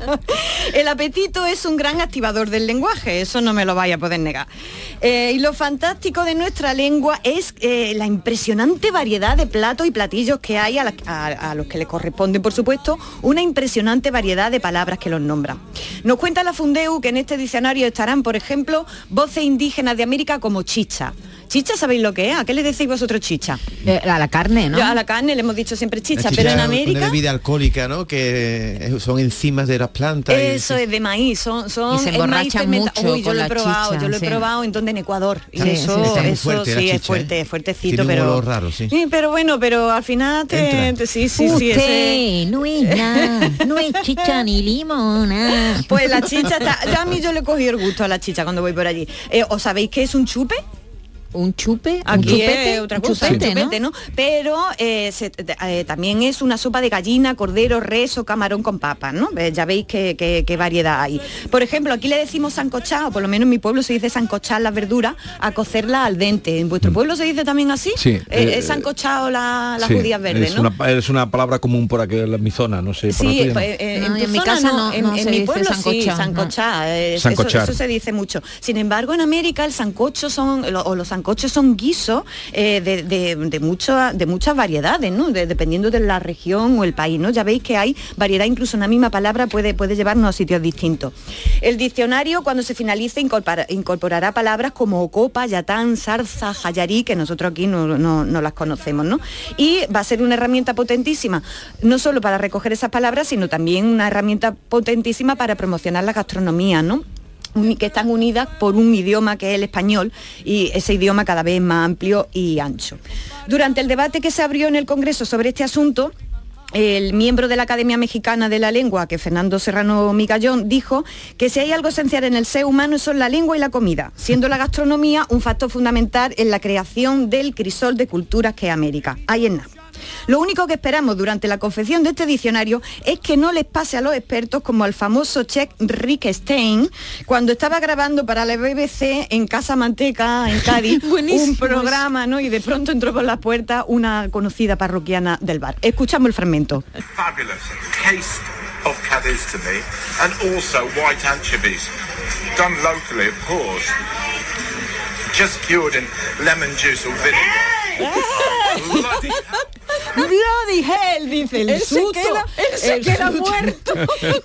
Speaker 28: El apetito es un gran activador del lenguaje, eso no me lo vaya a poder negar. Eh, y lo fantástico de nuestra lengua es eh, la impresionante variedad de platos y platillos que hay a, a, los que le corresponden, por supuesto, una impresionante variedad de palabras que los nombran. Nos cuenta la Fundeu que en este diccionario estarán, por ejemplo, voces indígenas de América como chicha. Chicha, ¿sabéis lo que es? ¿A qué le decís vosotros chicha?
Speaker 9: Eh, a la carne, ¿no?
Speaker 28: a la carne le hemos dicho siempre chicha, pero en América...
Speaker 19: Una bebida alcohólica, ¿no? Que son enzimas de las plantas.
Speaker 28: Eso es de maíz, son... son
Speaker 9: y se emborrachan mucho
Speaker 28: Uy, yo lo he probado, yo lo he probado en donde en Ecuador. Y eso, sí, eso fuerte, sí, es fuerte, ¿eh? fuertecito,
Speaker 19: Tiene
Speaker 28: pero...
Speaker 19: Un raro, sí.
Speaker 28: sí. pero bueno, pero al final te... te sí, sí,
Speaker 9: Usted,
Speaker 28: sí. Ese...
Speaker 9: no es nada, no es chicha ni limón.
Speaker 28: Pues la chicha está... Ya a mí yo le cogí el gusto a la chicha cuando voy por allí. Eh, ¿Os sabéis qué es un chupe?
Speaker 9: Un chupe,
Speaker 28: Aquí
Speaker 9: un chupete,
Speaker 28: es otra cosa,
Speaker 9: chupete,
Speaker 28: un chupete, ¿no? Pero eh, se, eh, también es una sopa de gallina, cordero, res o camarón con papas, ¿no? Eh, ya veis qué, qué, qué, variedad hay. Por ejemplo, aquí le decimos sancochar, o por lo menos en mi pueblo se dice sancochar las verduras a cocerla al dente. ¿En vuestro pueblo se dice también así?
Speaker 2: Sí.
Speaker 28: es sancochado la, las sí, judías verdes,
Speaker 2: es
Speaker 28: ¿no?
Speaker 2: Una, es una palabra común por aquí en mi zona, no sé.
Speaker 28: Sí,
Speaker 2: por
Speaker 28: pues, en, no, en, mi casa no, en, en mi pueblo sí, sancochar. Eso, eso, se dice mucho. Sin embargo, en América el sancocho son, o los sancochos son guisos eh, de, de, muchas variedades, ¿no? dependiendo de la región o el país. ¿no? Ya veis que hay variedad, incluso una misma palabra puede, puede llevarnos a sitios distintos. El diccionario, cuando se finalice, incorpora, incorporará palabras como copa, yatán, zarza, jayarí, que nosotros aquí no, no, no las conocemos. ¿no? Y va a ser una herramienta potentísima, no solo para recoger esas palabras, sino también una herramienta potentísima para promocionar la gastronomía, ¿no? Que están unidas por un idioma que es el español y ese idioma cada vez más amplio y ancho. Durante el debate que se abrió en el Congreso sobre este asunto, el miembro de la Academia Mexicana de la Lengua, que Fernando Serrano Migallón, dijo que si hay algo esencial en el ser humano son la lengua y la comida, siendo la gastronomía un factor fundamental en la creación del crisol de culturas que es América. Ahí en nada. Lo único que esperamos durante la confección de este diccionario es que no les pase a los expertos como al famoso chef Rick Stein cuando estaba grabando para la BBC en Casa Manteca, en Cádiz, un programa, ¿no? Y de pronto entró por la puerta una conocida parroquiana del bar. Escuchamos el fragmento.
Speaker 30: of Cadiz to me, and also white anchovies, done locally, of course, just cured in lemon juice or vinegar.
Speaker 28: Bloody hell, dice el
Speaker 9: él
Speaker 28: susto.
Speaker 9: Se queda, él se
Speaker 28: el
Speaker 9: queda
Speaker 28: susto.
Speaker 9: muerto.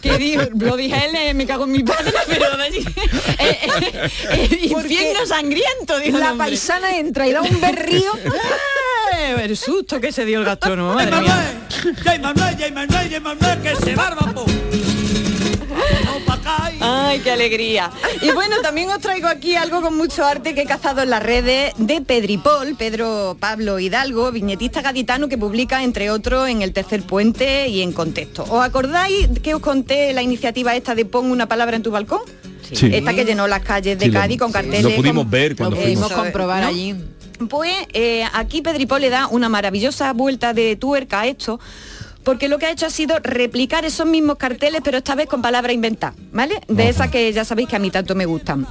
Speaker 28: que digo, Bloody hell, eh, me cago en mi padre, pero de allí. Eh, eh, infierno sangriento, dijo
Speaker 9: La paisana entra y da un berrío.
Speaker 28: el susto que se dio el gastrónomo, madre mía. Manuel, Manuel, Manuel, que se barba, Ay, qué alegría. Y bueno, también os traigo aquí algo con mucho arte que he cazado en las redes de Pedripol, Pedro Pablo Hidalgo, viñetista gaditano que publica, entre otros, en El Tercer Puente y en Contexto. ¿Os acordáis que os conté la iniciativa esta de Pon una palabra en tu balcón? Sí. Esta que llenó las calles de Cádiz con carteles.
Speaker 2: Lo pudimos ver cuando
Speaker 9: lo pudimos comprobar allí.
Speaker 28: Pues eh, aquí Pedripol le da una maravillosa vuelta de tuerca a esto porque lo que ha hecho ha sido replicar esos mismos carteles, pero esta vez con palabras inventadas, ¿vale? De esas que ya sabéis que a mí tanto me gustan.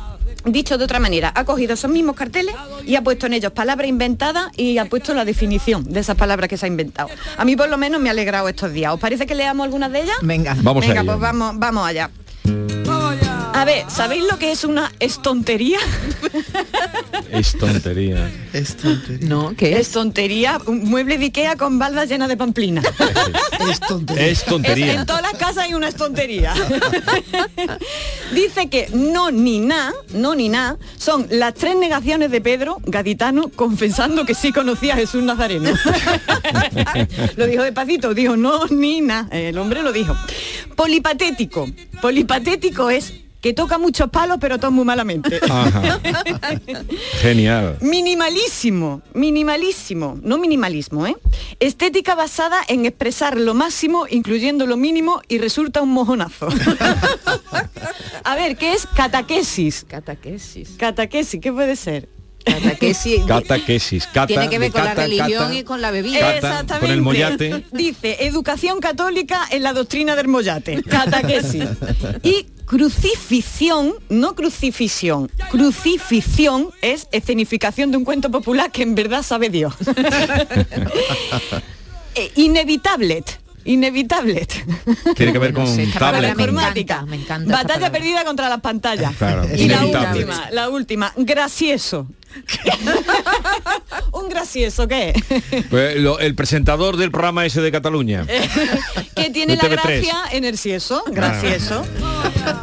Speaker 28: Dicho de otra manera, ha cogido esos mismos carteles y ha puesto en ellos palabras inventadas y ha puesto la definición de esas palabras que se ha inventado. A mí por lo menos me ha alegrado estos días. ¿Os parece que leamos algunas de ellas?
Speaker 9: Venga,
Speaker 2: vamos
Speaker 28: Venga, pues vamos, vamos allá. A ver, ¿sabéis lo que es una estontería?
Speaker 2: Estontería.
Speaker 9: Estontería. No, ¿qué
Speaker 28: es? Estontería, un mueble de Ikea con baldas llenas de pamplina.
Speaker 2: Estontería. Estontería.
Speaker 28: en todas las casas hay una estontería. Dice que no ni nada, no ni nada, son las tres negaciones de Pedro, gaditano, confesando que sí conocía a Jesús Nazareno. lo dijo despacito, dijo no ni nada. El hombre lo dijo. Polipatético. Polipatético es que toca muchos palos pero todo muy malamente.
Speaker 2: Genial.
Speaker 28: Minimalísimo, minimalísimo, no minimalismo, ¿eh? Estética basada en expresar lo máximo, incluyendo lo mínimo, y resulta un mojonazo. A ver, ¿qué es cataquesis?
Speaker 9: Cataquesis.
Speaker 28: Cataquesis, ¿qué puede ser?
Speaker 9: Cataquesis.
Speaker 2: Cataquesis.
Speaker 9: Tiene que ver con la religión y con la bebida.
Speaker 28: Exactamente.
Speaker 2: Con el mollate.
Speaker 28: Dice, educación católica en la doctrina del mollate. Cataquesis. Y crucifixión, no crucifixión, crucifixión es escenificación de un cuento popular que en verdad sabe Dios. Eh, inevitable. Inevitable.
Speaker 2: Tiene que ver con tablet.
Speaker 28: informática. Me encanta, Batalla perdida contra las pantallas. y la última, la última, gracioso. un gracioso, ¿qué?
Speaker 2: Pues el presentador del programa ese de Cataluña.
Speaker 28: que tiene la gracia en el sieso, gracioso.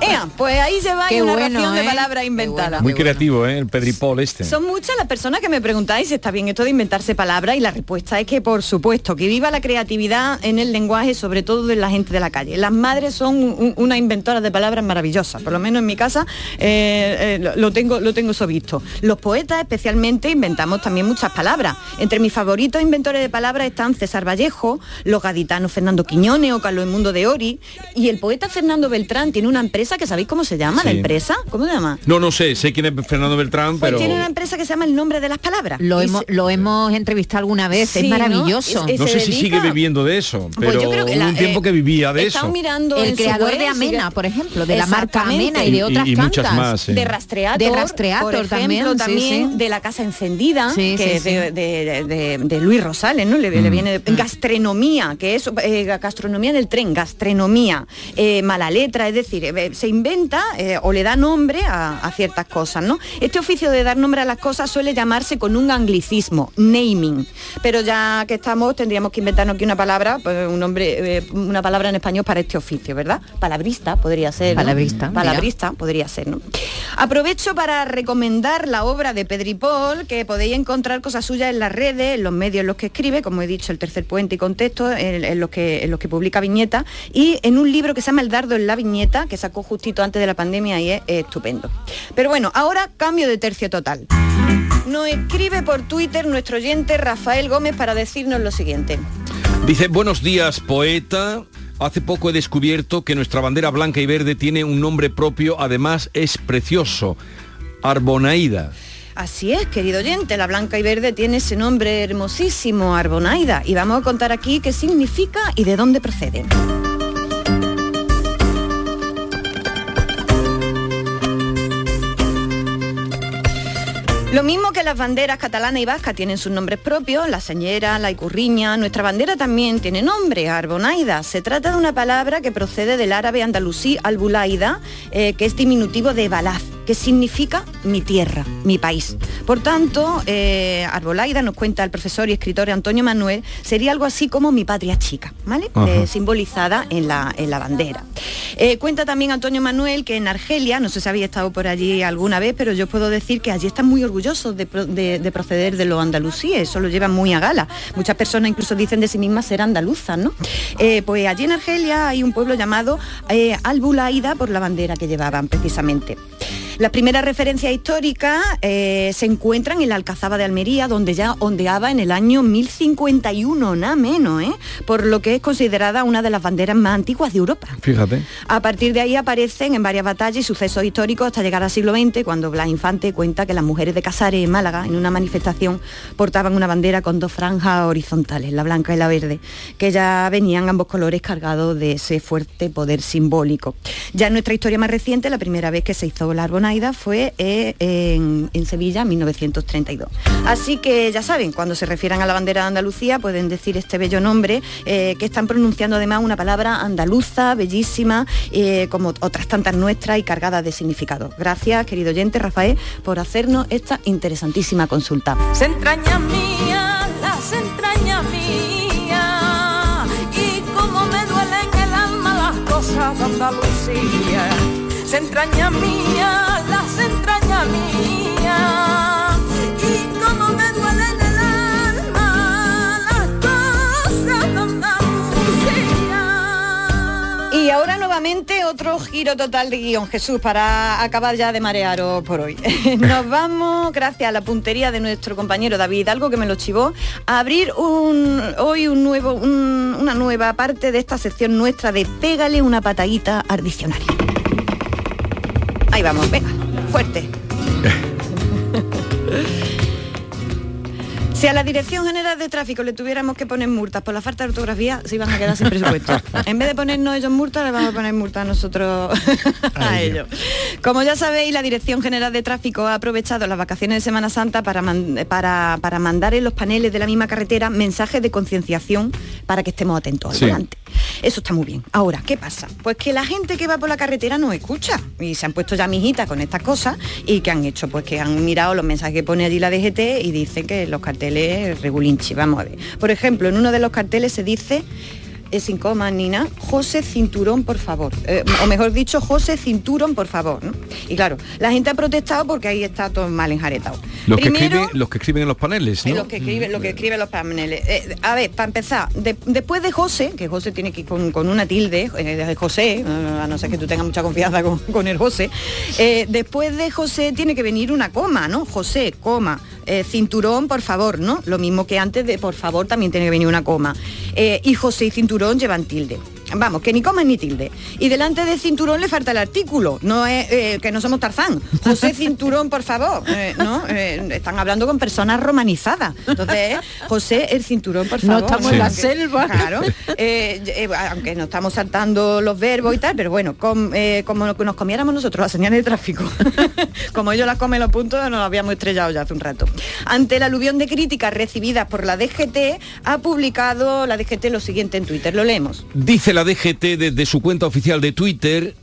Speaker 28: Ea, pues ahí se va una bueno, de ¿eh? palabras inventadas.
Speaker 2: Muy creativo, ¿eh? El Pedripol este.
Speaker 28: Son muchas las personas que me preguntáis si está bien esto de inventarse palabras y la respuesta es que por supuesto, que viva la creatividad en el lenguaje, sobre todo de la gente de la calle. Las madres son una inventora de palabras maravillosas, por lo menos en mi casa eh, eh, lo, tengo, lo tengo eso visto. Los poetas especialmente inventamos también muchas palabras. Entre mis favoritos inventores de palabras están César Vallejo, los gaditanos Fernando Quiñones o Carlos Mundo de Ori y el poeta Fernando Beltrán tiene una empresa que sabéis cómo se llama, la empresa, ¿cómo se llama?
Speaker 2: No, no sé, sé quién es Fernando Beltrán,
Speaker 28: pues
Speaker 2: pero
Speaker 28: tiene una empresa que se llama El nombre de las palabras.
Speaker 9: Lo hemos lo hemos entrevistado alguna vez, es maravilloso.
Speaker 2: ¿no? sé si sigue viviendo de eso, pues pero hubo un tiempo que vivía de eso.
Speaker 28: mirando
Speaker 9: el creador de Amena, por ejemplo, de la marca Amena y de otras
Speaker 2: y, muchas más,
Speaker 28: de Rastreator,
Speaker 9: de Rastreator por ejemplo,
Speaker 28: también, de la casa encendida, que es de, Luis Rosales, ¿no? Le, mm. viene de, gastronomía, que es eh, gastronomía del tren, gastronomía, eh, mala letra, es decir, eh, se inventa o le da nombre a, ciertas cosas, ¿no? Este oficio de dar nombre a las cosas suele llamarse con un anglicismo, naming, pero ya que estamos tendríamos que inventarnos aquí una palabra, pues, un nombre, una palabra en español para este oficio, ¿verdad? Palabrista podría ser.
Speaker 9: Palabrista.
Speaker 28: Palabrista podría ser, ¿no? Aprovecho para recomendar la obra de Que podéis encontrar cosas suyas en las redes, en los medios en los que escribe, como he dicho, el tercer puente y contexto, en, los que en los que publica viñetas, y en un libro que se llama El dardo en la viñeta, que sacó justito antes de la pandemia y es, estupendo. Pero bueno, ahora cambio de tercio total. Nos escribe por Twitter nuestro oyente Rafael Gómez para decirnos lo siguiente.
Speaker 2: Dice, buenos días, poeta. Hace poco he descubierto que nuestra bandera blanca y verde tiene un nombre propio, además es precioso. Arbonaida.
Speaker 28: Así es, querido oyente, la blanca y verde tiene ese nombre hermosísimo, Arbonaida, y vamos a contar aquí qué significa y de dónde procede. Lo mismo que las banderas catalana y vasca tienen sus nombres propios, la señera, la icurriña, nuestra bandera también tiene nombre, arbonaida. Se trata de una palabra que procede del árabe andalusí albulaida, eh, que es diminutivo de balaz que significa mi tierra, mi país. Por tanto, eh, Arbolaida, nos cuenta el profesor y escritor Antonio Manuel, sería algo así como mi patria chica, ¿vale? Eh, simbolizada en la, en la bandera. Cuenta también Antonio Manuel que en Argelia, no sé si había estado por allí alguna vez, pero yo puedo decir que allí están muy orgullosos de, proceder de los andalusíes, eso lo llevan muy a gala. Muchas personas incluso dicen de sí mismas ser andaluzas, ¿no? pues allí en Argelia hay un pueblo llamado Albulaida por la bandera que llevaban precisamente. Las primeras referencias históricas eh, se encuentran en la Alcazaba de Almería, donde ya ondeaba en el año 1051, nada menos, ¿eh? por lo que es considerada una de las banderas más antiguas de Europa.
Speaker 2: Fíjate.
Speaker 28: A partir de ahí aparecen en varias batallas y sucesos históricos hasta llegar al siglo XX, cuando Blas Infante cuenta que las mujeres de Casares, en Málaga, en una manifestación, portaban una bandera con dos franjas horizontales, la blanca y la verde, que ya venían ambos colores cargados de ese fuerte poder simbólico. Ya en nuestra historia más reciente, la primera vez que se hizo la arbona fue eh, en, Sevilla en 1932. Así que ya saben, cuando se refieran a la bandera de Andalucía pueden decir este bello nombre, eh, que están pronunciando además una palabra andaluza, bellísima, eh, como otras tantas nuestras y cargadas de significado. Gracias, querido oyente Rafael, por hacernos esta interesantísima consulta.
Speaker 31: Se entraña mía, las entrañas mía, y como me duelen el alma las cosas de Andalucía se entraña mía. Y
Speaker 28: ahora nuevamente otro giro total de guion, Jesús, para acabar ya de marearos por hoy. Nos vamos, gracias a la puntería de nuestro compañero David algo que me lo chivó, a abrir un, hoy un nuevo, una nueva parte de esta sección nuestra de Pégale una patadita al. Ahí vamos, venga, fuerte. Si a la Dirección General de Tráfico le tuviéramos que poner multas por la falta de ortografía, se iban a quedar sin presupuesto. en vez de ponernos ellos multas, le vamos a poner multas a nosotros a ellos. Como ya sabéis, la Dirección General de Tráfico ha aprovechado las vacaciones de Semana Santa para, para, mandar en los paneles de la misma carretera mensajes de concienciación para que estemos atentos al volante. Eso está muy bien. Ahora, ¿qué pasa? Pues que la gente que va por la carretera no escucha y se han puesto ya mijitas con estas cosas y que han hecho, pues que han mirado los mensajes que pone allí la DGT y dicen que los carteles regulinchi. Vamos a ver. Por ejemplo, en uno de los carteles se dice es sin coma ni nada, José Cinturón, por favor. Eh, o mejor dicho, José Cinturón, por favor. Y claro, la gente ha protestado porque ahí está todo mal enjaretado.
Speaker 2: Los, que, escriben, los que escriben en los paneles, ¿no?
Speaker 28: Los que escriben, lo que escriben los paneles. Eh, a ver, para empezar, después de José, que José tiene que ir con, una tilde, eh, de José, a no ser que tú tengas mucha confianza con, el José, después de José tiene que venir una coma, ¿no? José, coma, cinturón, por favor, ¿no? Lo mismo que antes de por favor también tiene que venir una coma. y José y cinturón llevan tilde. Vamos, que ni comen ni tilde. Y delante de cinturón le falta el artículo. No es eh, que no somos Tarzán. José Cinturón, por favor. Eh, ¿no? Eh, están hablando con personas romanizadas. Entonces, José el cinturón, por favor.
Speaker 9: No estamos en la selva.
Speaker 28: Claro. aunque no estamos saltando los verbos y tal, pero bueno, como nos comiéramos nosotros las señales de tráfico. como ellos las comen los puntos, nos habíamos estrellado ya hace un rato. Ante la aluvión de críticas recibidas por la DGT, ha publicado la DGT lo siguiente en Twitter. Lo leemos.
Speaker 2: Dice la DGT desde su cuenta oficial de Twitter,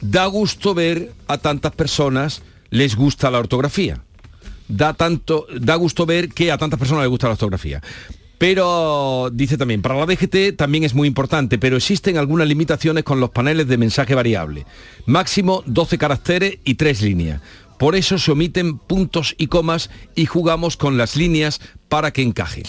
Speaker 2: da gusto ver a tantas personas les gusta la ortografía. Da, tanto, da gusto ver que a tantas personas les gusta la ortografía. Pero dice también, para la DGT también es muy importante, pero existen algunas limitaciones con los paneles de mensaje variable. Máximo 12 caracteres y 3 líneas. Por eso se omiten puntos y comas y jugamos con las líneas para que encaje.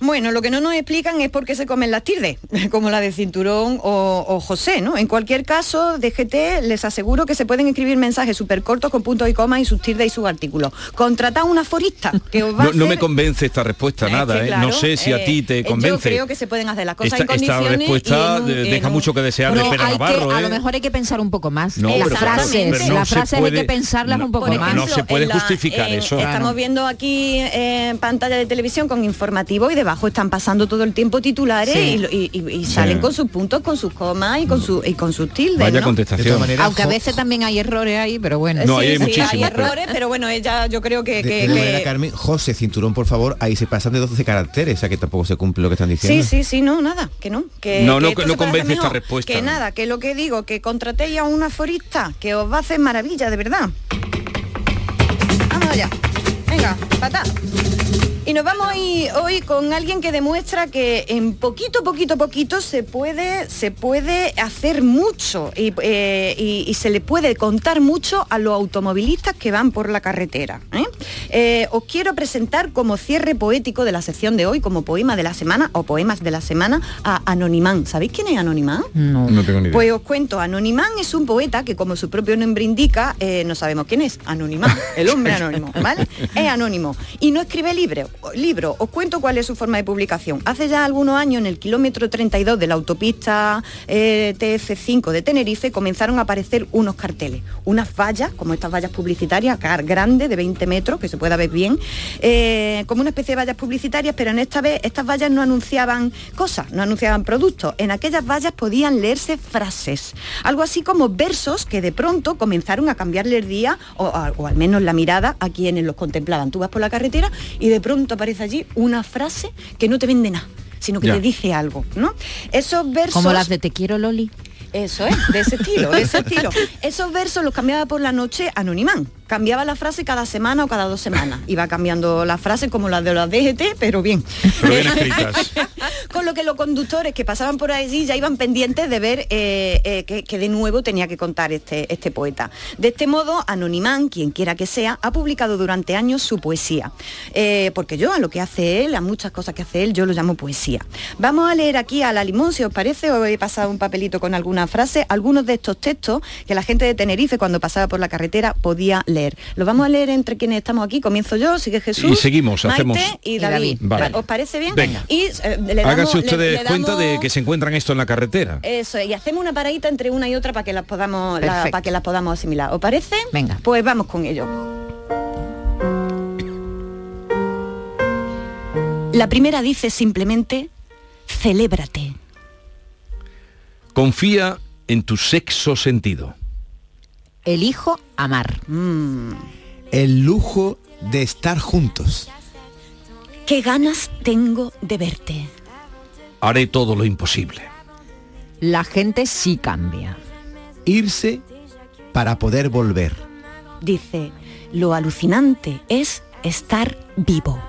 Speaker 28: Bueno, lo que no nos explican es por qué se comen las tirdes, como la de Cinturón o, José, ¿no? En cualquier caso, DGT les aseguro que se pueden escribir mensajes súper cortos con puntos y comas y sus tirdes y sus artículos. Contrata a un aforista que os va
Speaker 2: no, me convence esta respuesta, nada, ¿eh? no sé si a ti te convence. Yo
Speaker 28: creo que se pueden hacer las cosas en
Speaker 2: condiciones
Speaker 28: Esta
Speaker 2: respuesta deja mucho que desear de Pera Navarro,
Speaker 9: A lo ¿eh? mejor hay que pensar un poco más.
Speaker 2: No,
Speaker 9: las frases, las frases hay que pensarlas un poco más.
Speaker 2: No se puede justificar eso.
Speaker 28: Estamos viendo aquí en pantalla de televisión con informativo y debajo están pasando todo el tiempo titulares y, salen con sus puntos, con sus comas y con, su, y con sus tildes.
Speaker 2: Vaya contestación.
Speaker 9: Aunque a veces también hay errores ahí, pero bueno.
Speaker 2: No, hay, hay
Speaker 28: errores, pero bueno, ella yo creo que...
Speaker 19: que, Carmen, José, cinturón, por favor, ahí se pasan de 12 caracteres, o sea que tampoco se cumple lo que están diciendo.
Speaker 28: Sí, sí, sí, no, nada, que no. Que,
Speaker 2: no, no, no convence esta respuesta.
Speaker 28: Que nada, que lo que digo, que contratéis a un aforista, que os va a hacer maravilla, de verdad. vamos allá. Venga, patá. Y nos vamos hoy, hoy con alguien que demuestra que en poquito, poquito, poquito se puede, se puede hacer mucho eh, y, se le puede contar mucho a los automovilistas que van por la carretera. ¿eh? Eh, os quiero presentar como cierre poético de la sección de hoy, como poema de la semana o poemas de la semana, a Anonimán. ¿Sabéis quién es Anonimán?
Speaker 2: No. no tengo ni idea.
Speaker 28: Pues os cuento, Anonimán es un poeta que como su propio nombre indica, no sabemos quién es. Anonimán, el hombre anónimo, ¿vale? Es anónimo y no escribe libros libro. Os cuento cuál es su forma de publicación. Hace ya algunos años, en el kilómetro 32 de la autopista eh, TF5 de Tenerife, comenzaron a aparecer unos carteles, unas vallas, como estas vallas publicitarias, grandes, de 20 metros, que se pueda ver bien, eh, como una especie de vallas publicitarias, pero en esta vez estas vallas no anunciaban cosas, no anunciaban productos. En aquellas vallas podían leerse frases, algo así como versos que de pronto comenzaron a cambiarle el día, o, o al menos la mirada a quienes los contemplaban. Tú vas por la carretera y de pronto aparece allí una frase que no te vende nada sino que te dice algo, ¿no? Esos versos...
Speaker 9: Como las de Te quiero Loli.
Speaker 28: Eso es, de ese estilo, de ese estilo. Esos versos los cambiaba por la noche Anonimán cambiaba la frase cada semana o cada dos semanas. Iba cambiando la frase como la de las DGT, pero bien. Con lo que los conductores que pasaban por allí ya iban pendientes de ver eh, eh, que, de nuevo tenía que contar este, este poeta. De este modo, Anonimán, quien quiera que sea, ha publicado durante años su poesía. Eh, porque yo a lo que hace él, a muchas cosas que hace él, yo lo llamo poesía. Vamos a leer aquí a la limón, si os parece, os he pasado un papelito con alguna frase, algunos de estos textos que la gente de Tenerife cuando pasaba por la carretera podía leer leer. Lo vamos a leer entre quienes estamos aquí. Comienzo yo, sigue Jesús.
Speaker 2: Y seguimos, hacemos.
Speaker 28: Y David. ¿Os parece bien?
Speaker 2: Venga. Y, eh, Háganse ustedes cuenta de que se encuentran esto en la carretera.
Speaker 28: Eso, y hacemos una paradita entre una y otra para que las podamos, para que las podamos asimilar. ¿Os parece?
Speaker 9: Venga.
Speaker 28: Pues vamos con ello. La primera dice simplemente, celébrate.
Speaker 2: Confía en tu sexo sentido
Speaker 9: elijo amar.
Speaker 19: Mm. El lujo de estar juntos.
Speaker 28: ¿Qué ganas tengo de verte?
Speaker 2: Haré todo lo imposible.
Speaker 9: La gente sí cambia.
Speaker 19: Irse para poder volver.
Speaker 28: Dice, lo alucinante es estar vivo.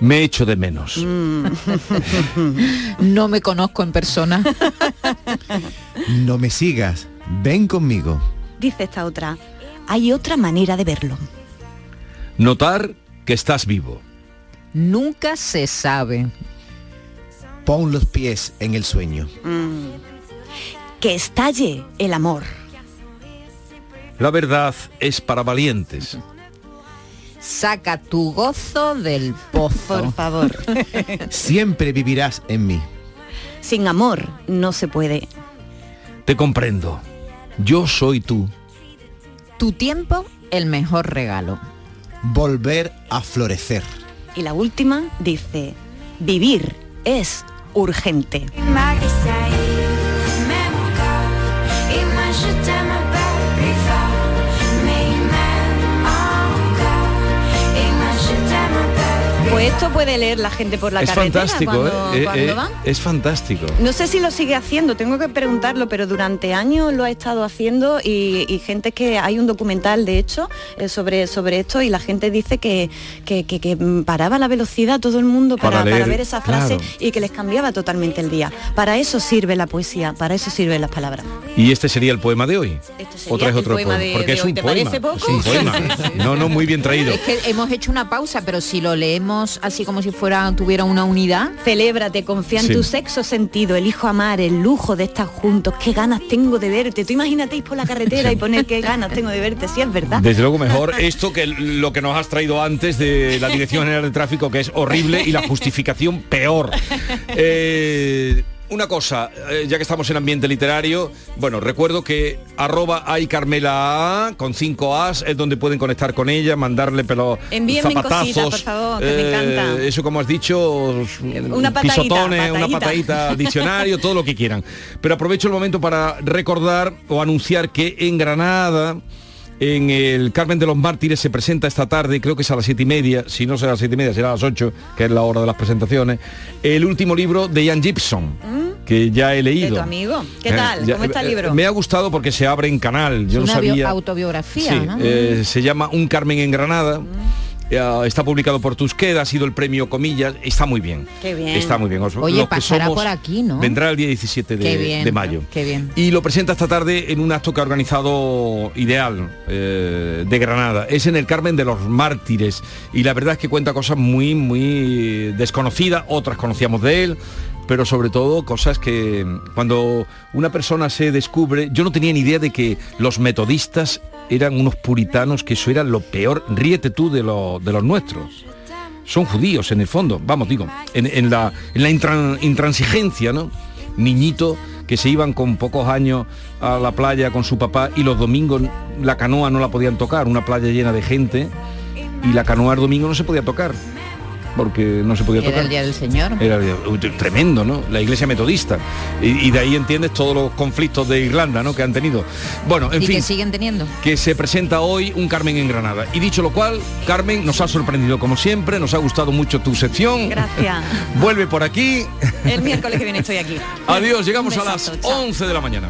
Speaker 2: Me echo de menos.
Speaker 9: Mm. no me conozco en persona.
Speaker 19: no me sigas Ven conmigo.
Speaker 28: Dice esta otra, hay otra manera de verlo.
Speaker 2: Notar que estás vivo.
Speaker 9: Nunca se sabe.
Speaker 19: Pon los pies en el sueño. Mm.
Speaker 28: Que estalle el amor.
Speaker 2: La verdad es para valientes.
Speaker 9: Saca tu gozo del pozo.
Speaker 28: Por favor.
Speaker 19: Siempre vivirás en mí.
Speaker 28: Sin amor no se puede.
Speaker 2: Te comprendo. Yo soy tú.
Speaker 9: Tu tiempo, el mejor regalo.
Speaker 19: Volver a florecer.
Speaker 28: Y la última dice, vivir es urgente. Esto puede leer la gente por la
Speaker 2: es
Speaker 28: carretera
Speaker 2: fantástico, ¿eh? Eh, eh, Es fantástico.
Speaker 28: No sé si lo sigue haciendo, tengo que preguntarlo, pero durante años lo ha estado haciendo y, gente que hay un documental de hecho sobre, sobre esto y la gente dice que, que, paraba la velocidad todo el mundo para, ver esa frase y que les cambiaba totalmente el día. Para eso sirve la poesía, para eso sirven las palabras.
Speaker 2: ¿Y este sería el poema de hoy?
Speaker 28: Este ¿O otro poema? porque es un poema.
Speaker 2: No, no, muy bien traído.
Speaker 9: Es que hemos hecho una pausa, pero si lo leemos así como si fuera tuviera una unidad.
Speaker 28: Celébrate, confía en tu sexo sentido, elijo amar, el lujo de estar juntos, qué ganas tengo de verte. Tú imagínate ir por la carretera y poner qué ganas tengo de verte, si es verdad.
Speaker 2: Desde luego mejor esto que lo que nos has traído antes de la Dirección General de Tráfico, que es horrible, y la justificación peor. Eh, una cosa, eh, ya que estamos en ambiente literario, bueno, recuerdo que arroba hay Carmela A, con 5 As, es donde pueden conectar con ella, mandarle pelo zapatazos.
Speaker 28: por favor, que me eh, encanta.
Speaker 2: Eso como has dicho,
Speaker 28: una pisotones,
Speaker 2: una patadita, diccionario, todo lo que quieran. Pero aprovecho el momento para recordar o anunciar que en Granada en el Carmen de los Mártires se presenta esta tarde, creo que es a las siete y media, si no será a las siete y media, será a las 8, que es la hora de las presentaciones, el último libro de Ian Gibson. ¿Mm? que ya he leído.
Speaker 28: ¿De tu amigo? ¿Qué tal? ¿Cómo está el libro?
Speaker 2: Me ha gustado porque se abre en canal. Yo no sabía.
Speaker 9: autobiografía, ¿no?
Speaker 2: se llama Un Carmen en Granada. Mm está publicado por Tusqueda, ha sido el premio Comillas, está muy bien.
Speaker 28: Qué bien.
Speaker 2: Está muy bien.
Speaker 9: Oye, pasará por aquí, ¿no?
Speaker 2: Vendrá el día 17 de, mayo.
Speaker 9: Qué bien.
Speaker 2: Y lo presenta esta tarde en un acto que ha organizado Ideal eh, de Granada. Es en el Carmen de los Mártires. Y la verdad es que cuenta cosas muy, muy desconocidas, otras conocíamos de él pero sobre todo cosas que cuando una persona se descubre, yo no tenía ni idea de que los metodistas eran unos puritanos, que eso era lo peor, ríete tú de, de los nuestros. Son judíos en el fondo, vamos, digo, en, la, en la intransigencia, ¿no? Niñito que se iban con pocos años a la playa con su papá y los domingos la canoa no la podían tocar, una playa llena de gente y la canoa el domingo no se podía tocar porque no se podía tocar.
Speaker 9: Era el Día del Señor.
Speaker 2: Era tremendo, ¿no? La iglesia metodista. Y, de ahí entiendes todos los conflictos de Irlanda, ¿no? Que han tenido. Bueno, en
Speaker 9: ¿Y
Speaker 2: fin.
Speaker 9: Que siguen teniendo.
Speaker 2: Que se presenta hoy un Carmen en Granada. Y dicho lo cual, Carmen, nos ha sorprendido como siempre, nos ha gustado mucho tu sección.
Speaker 28: Gracias.
Speaker 2: Vuelve por aquí.
Speaker 28: El miércoles que viene estoy aquí.
Speaker 2: Adiós, llegamos a las 11 de la mañana.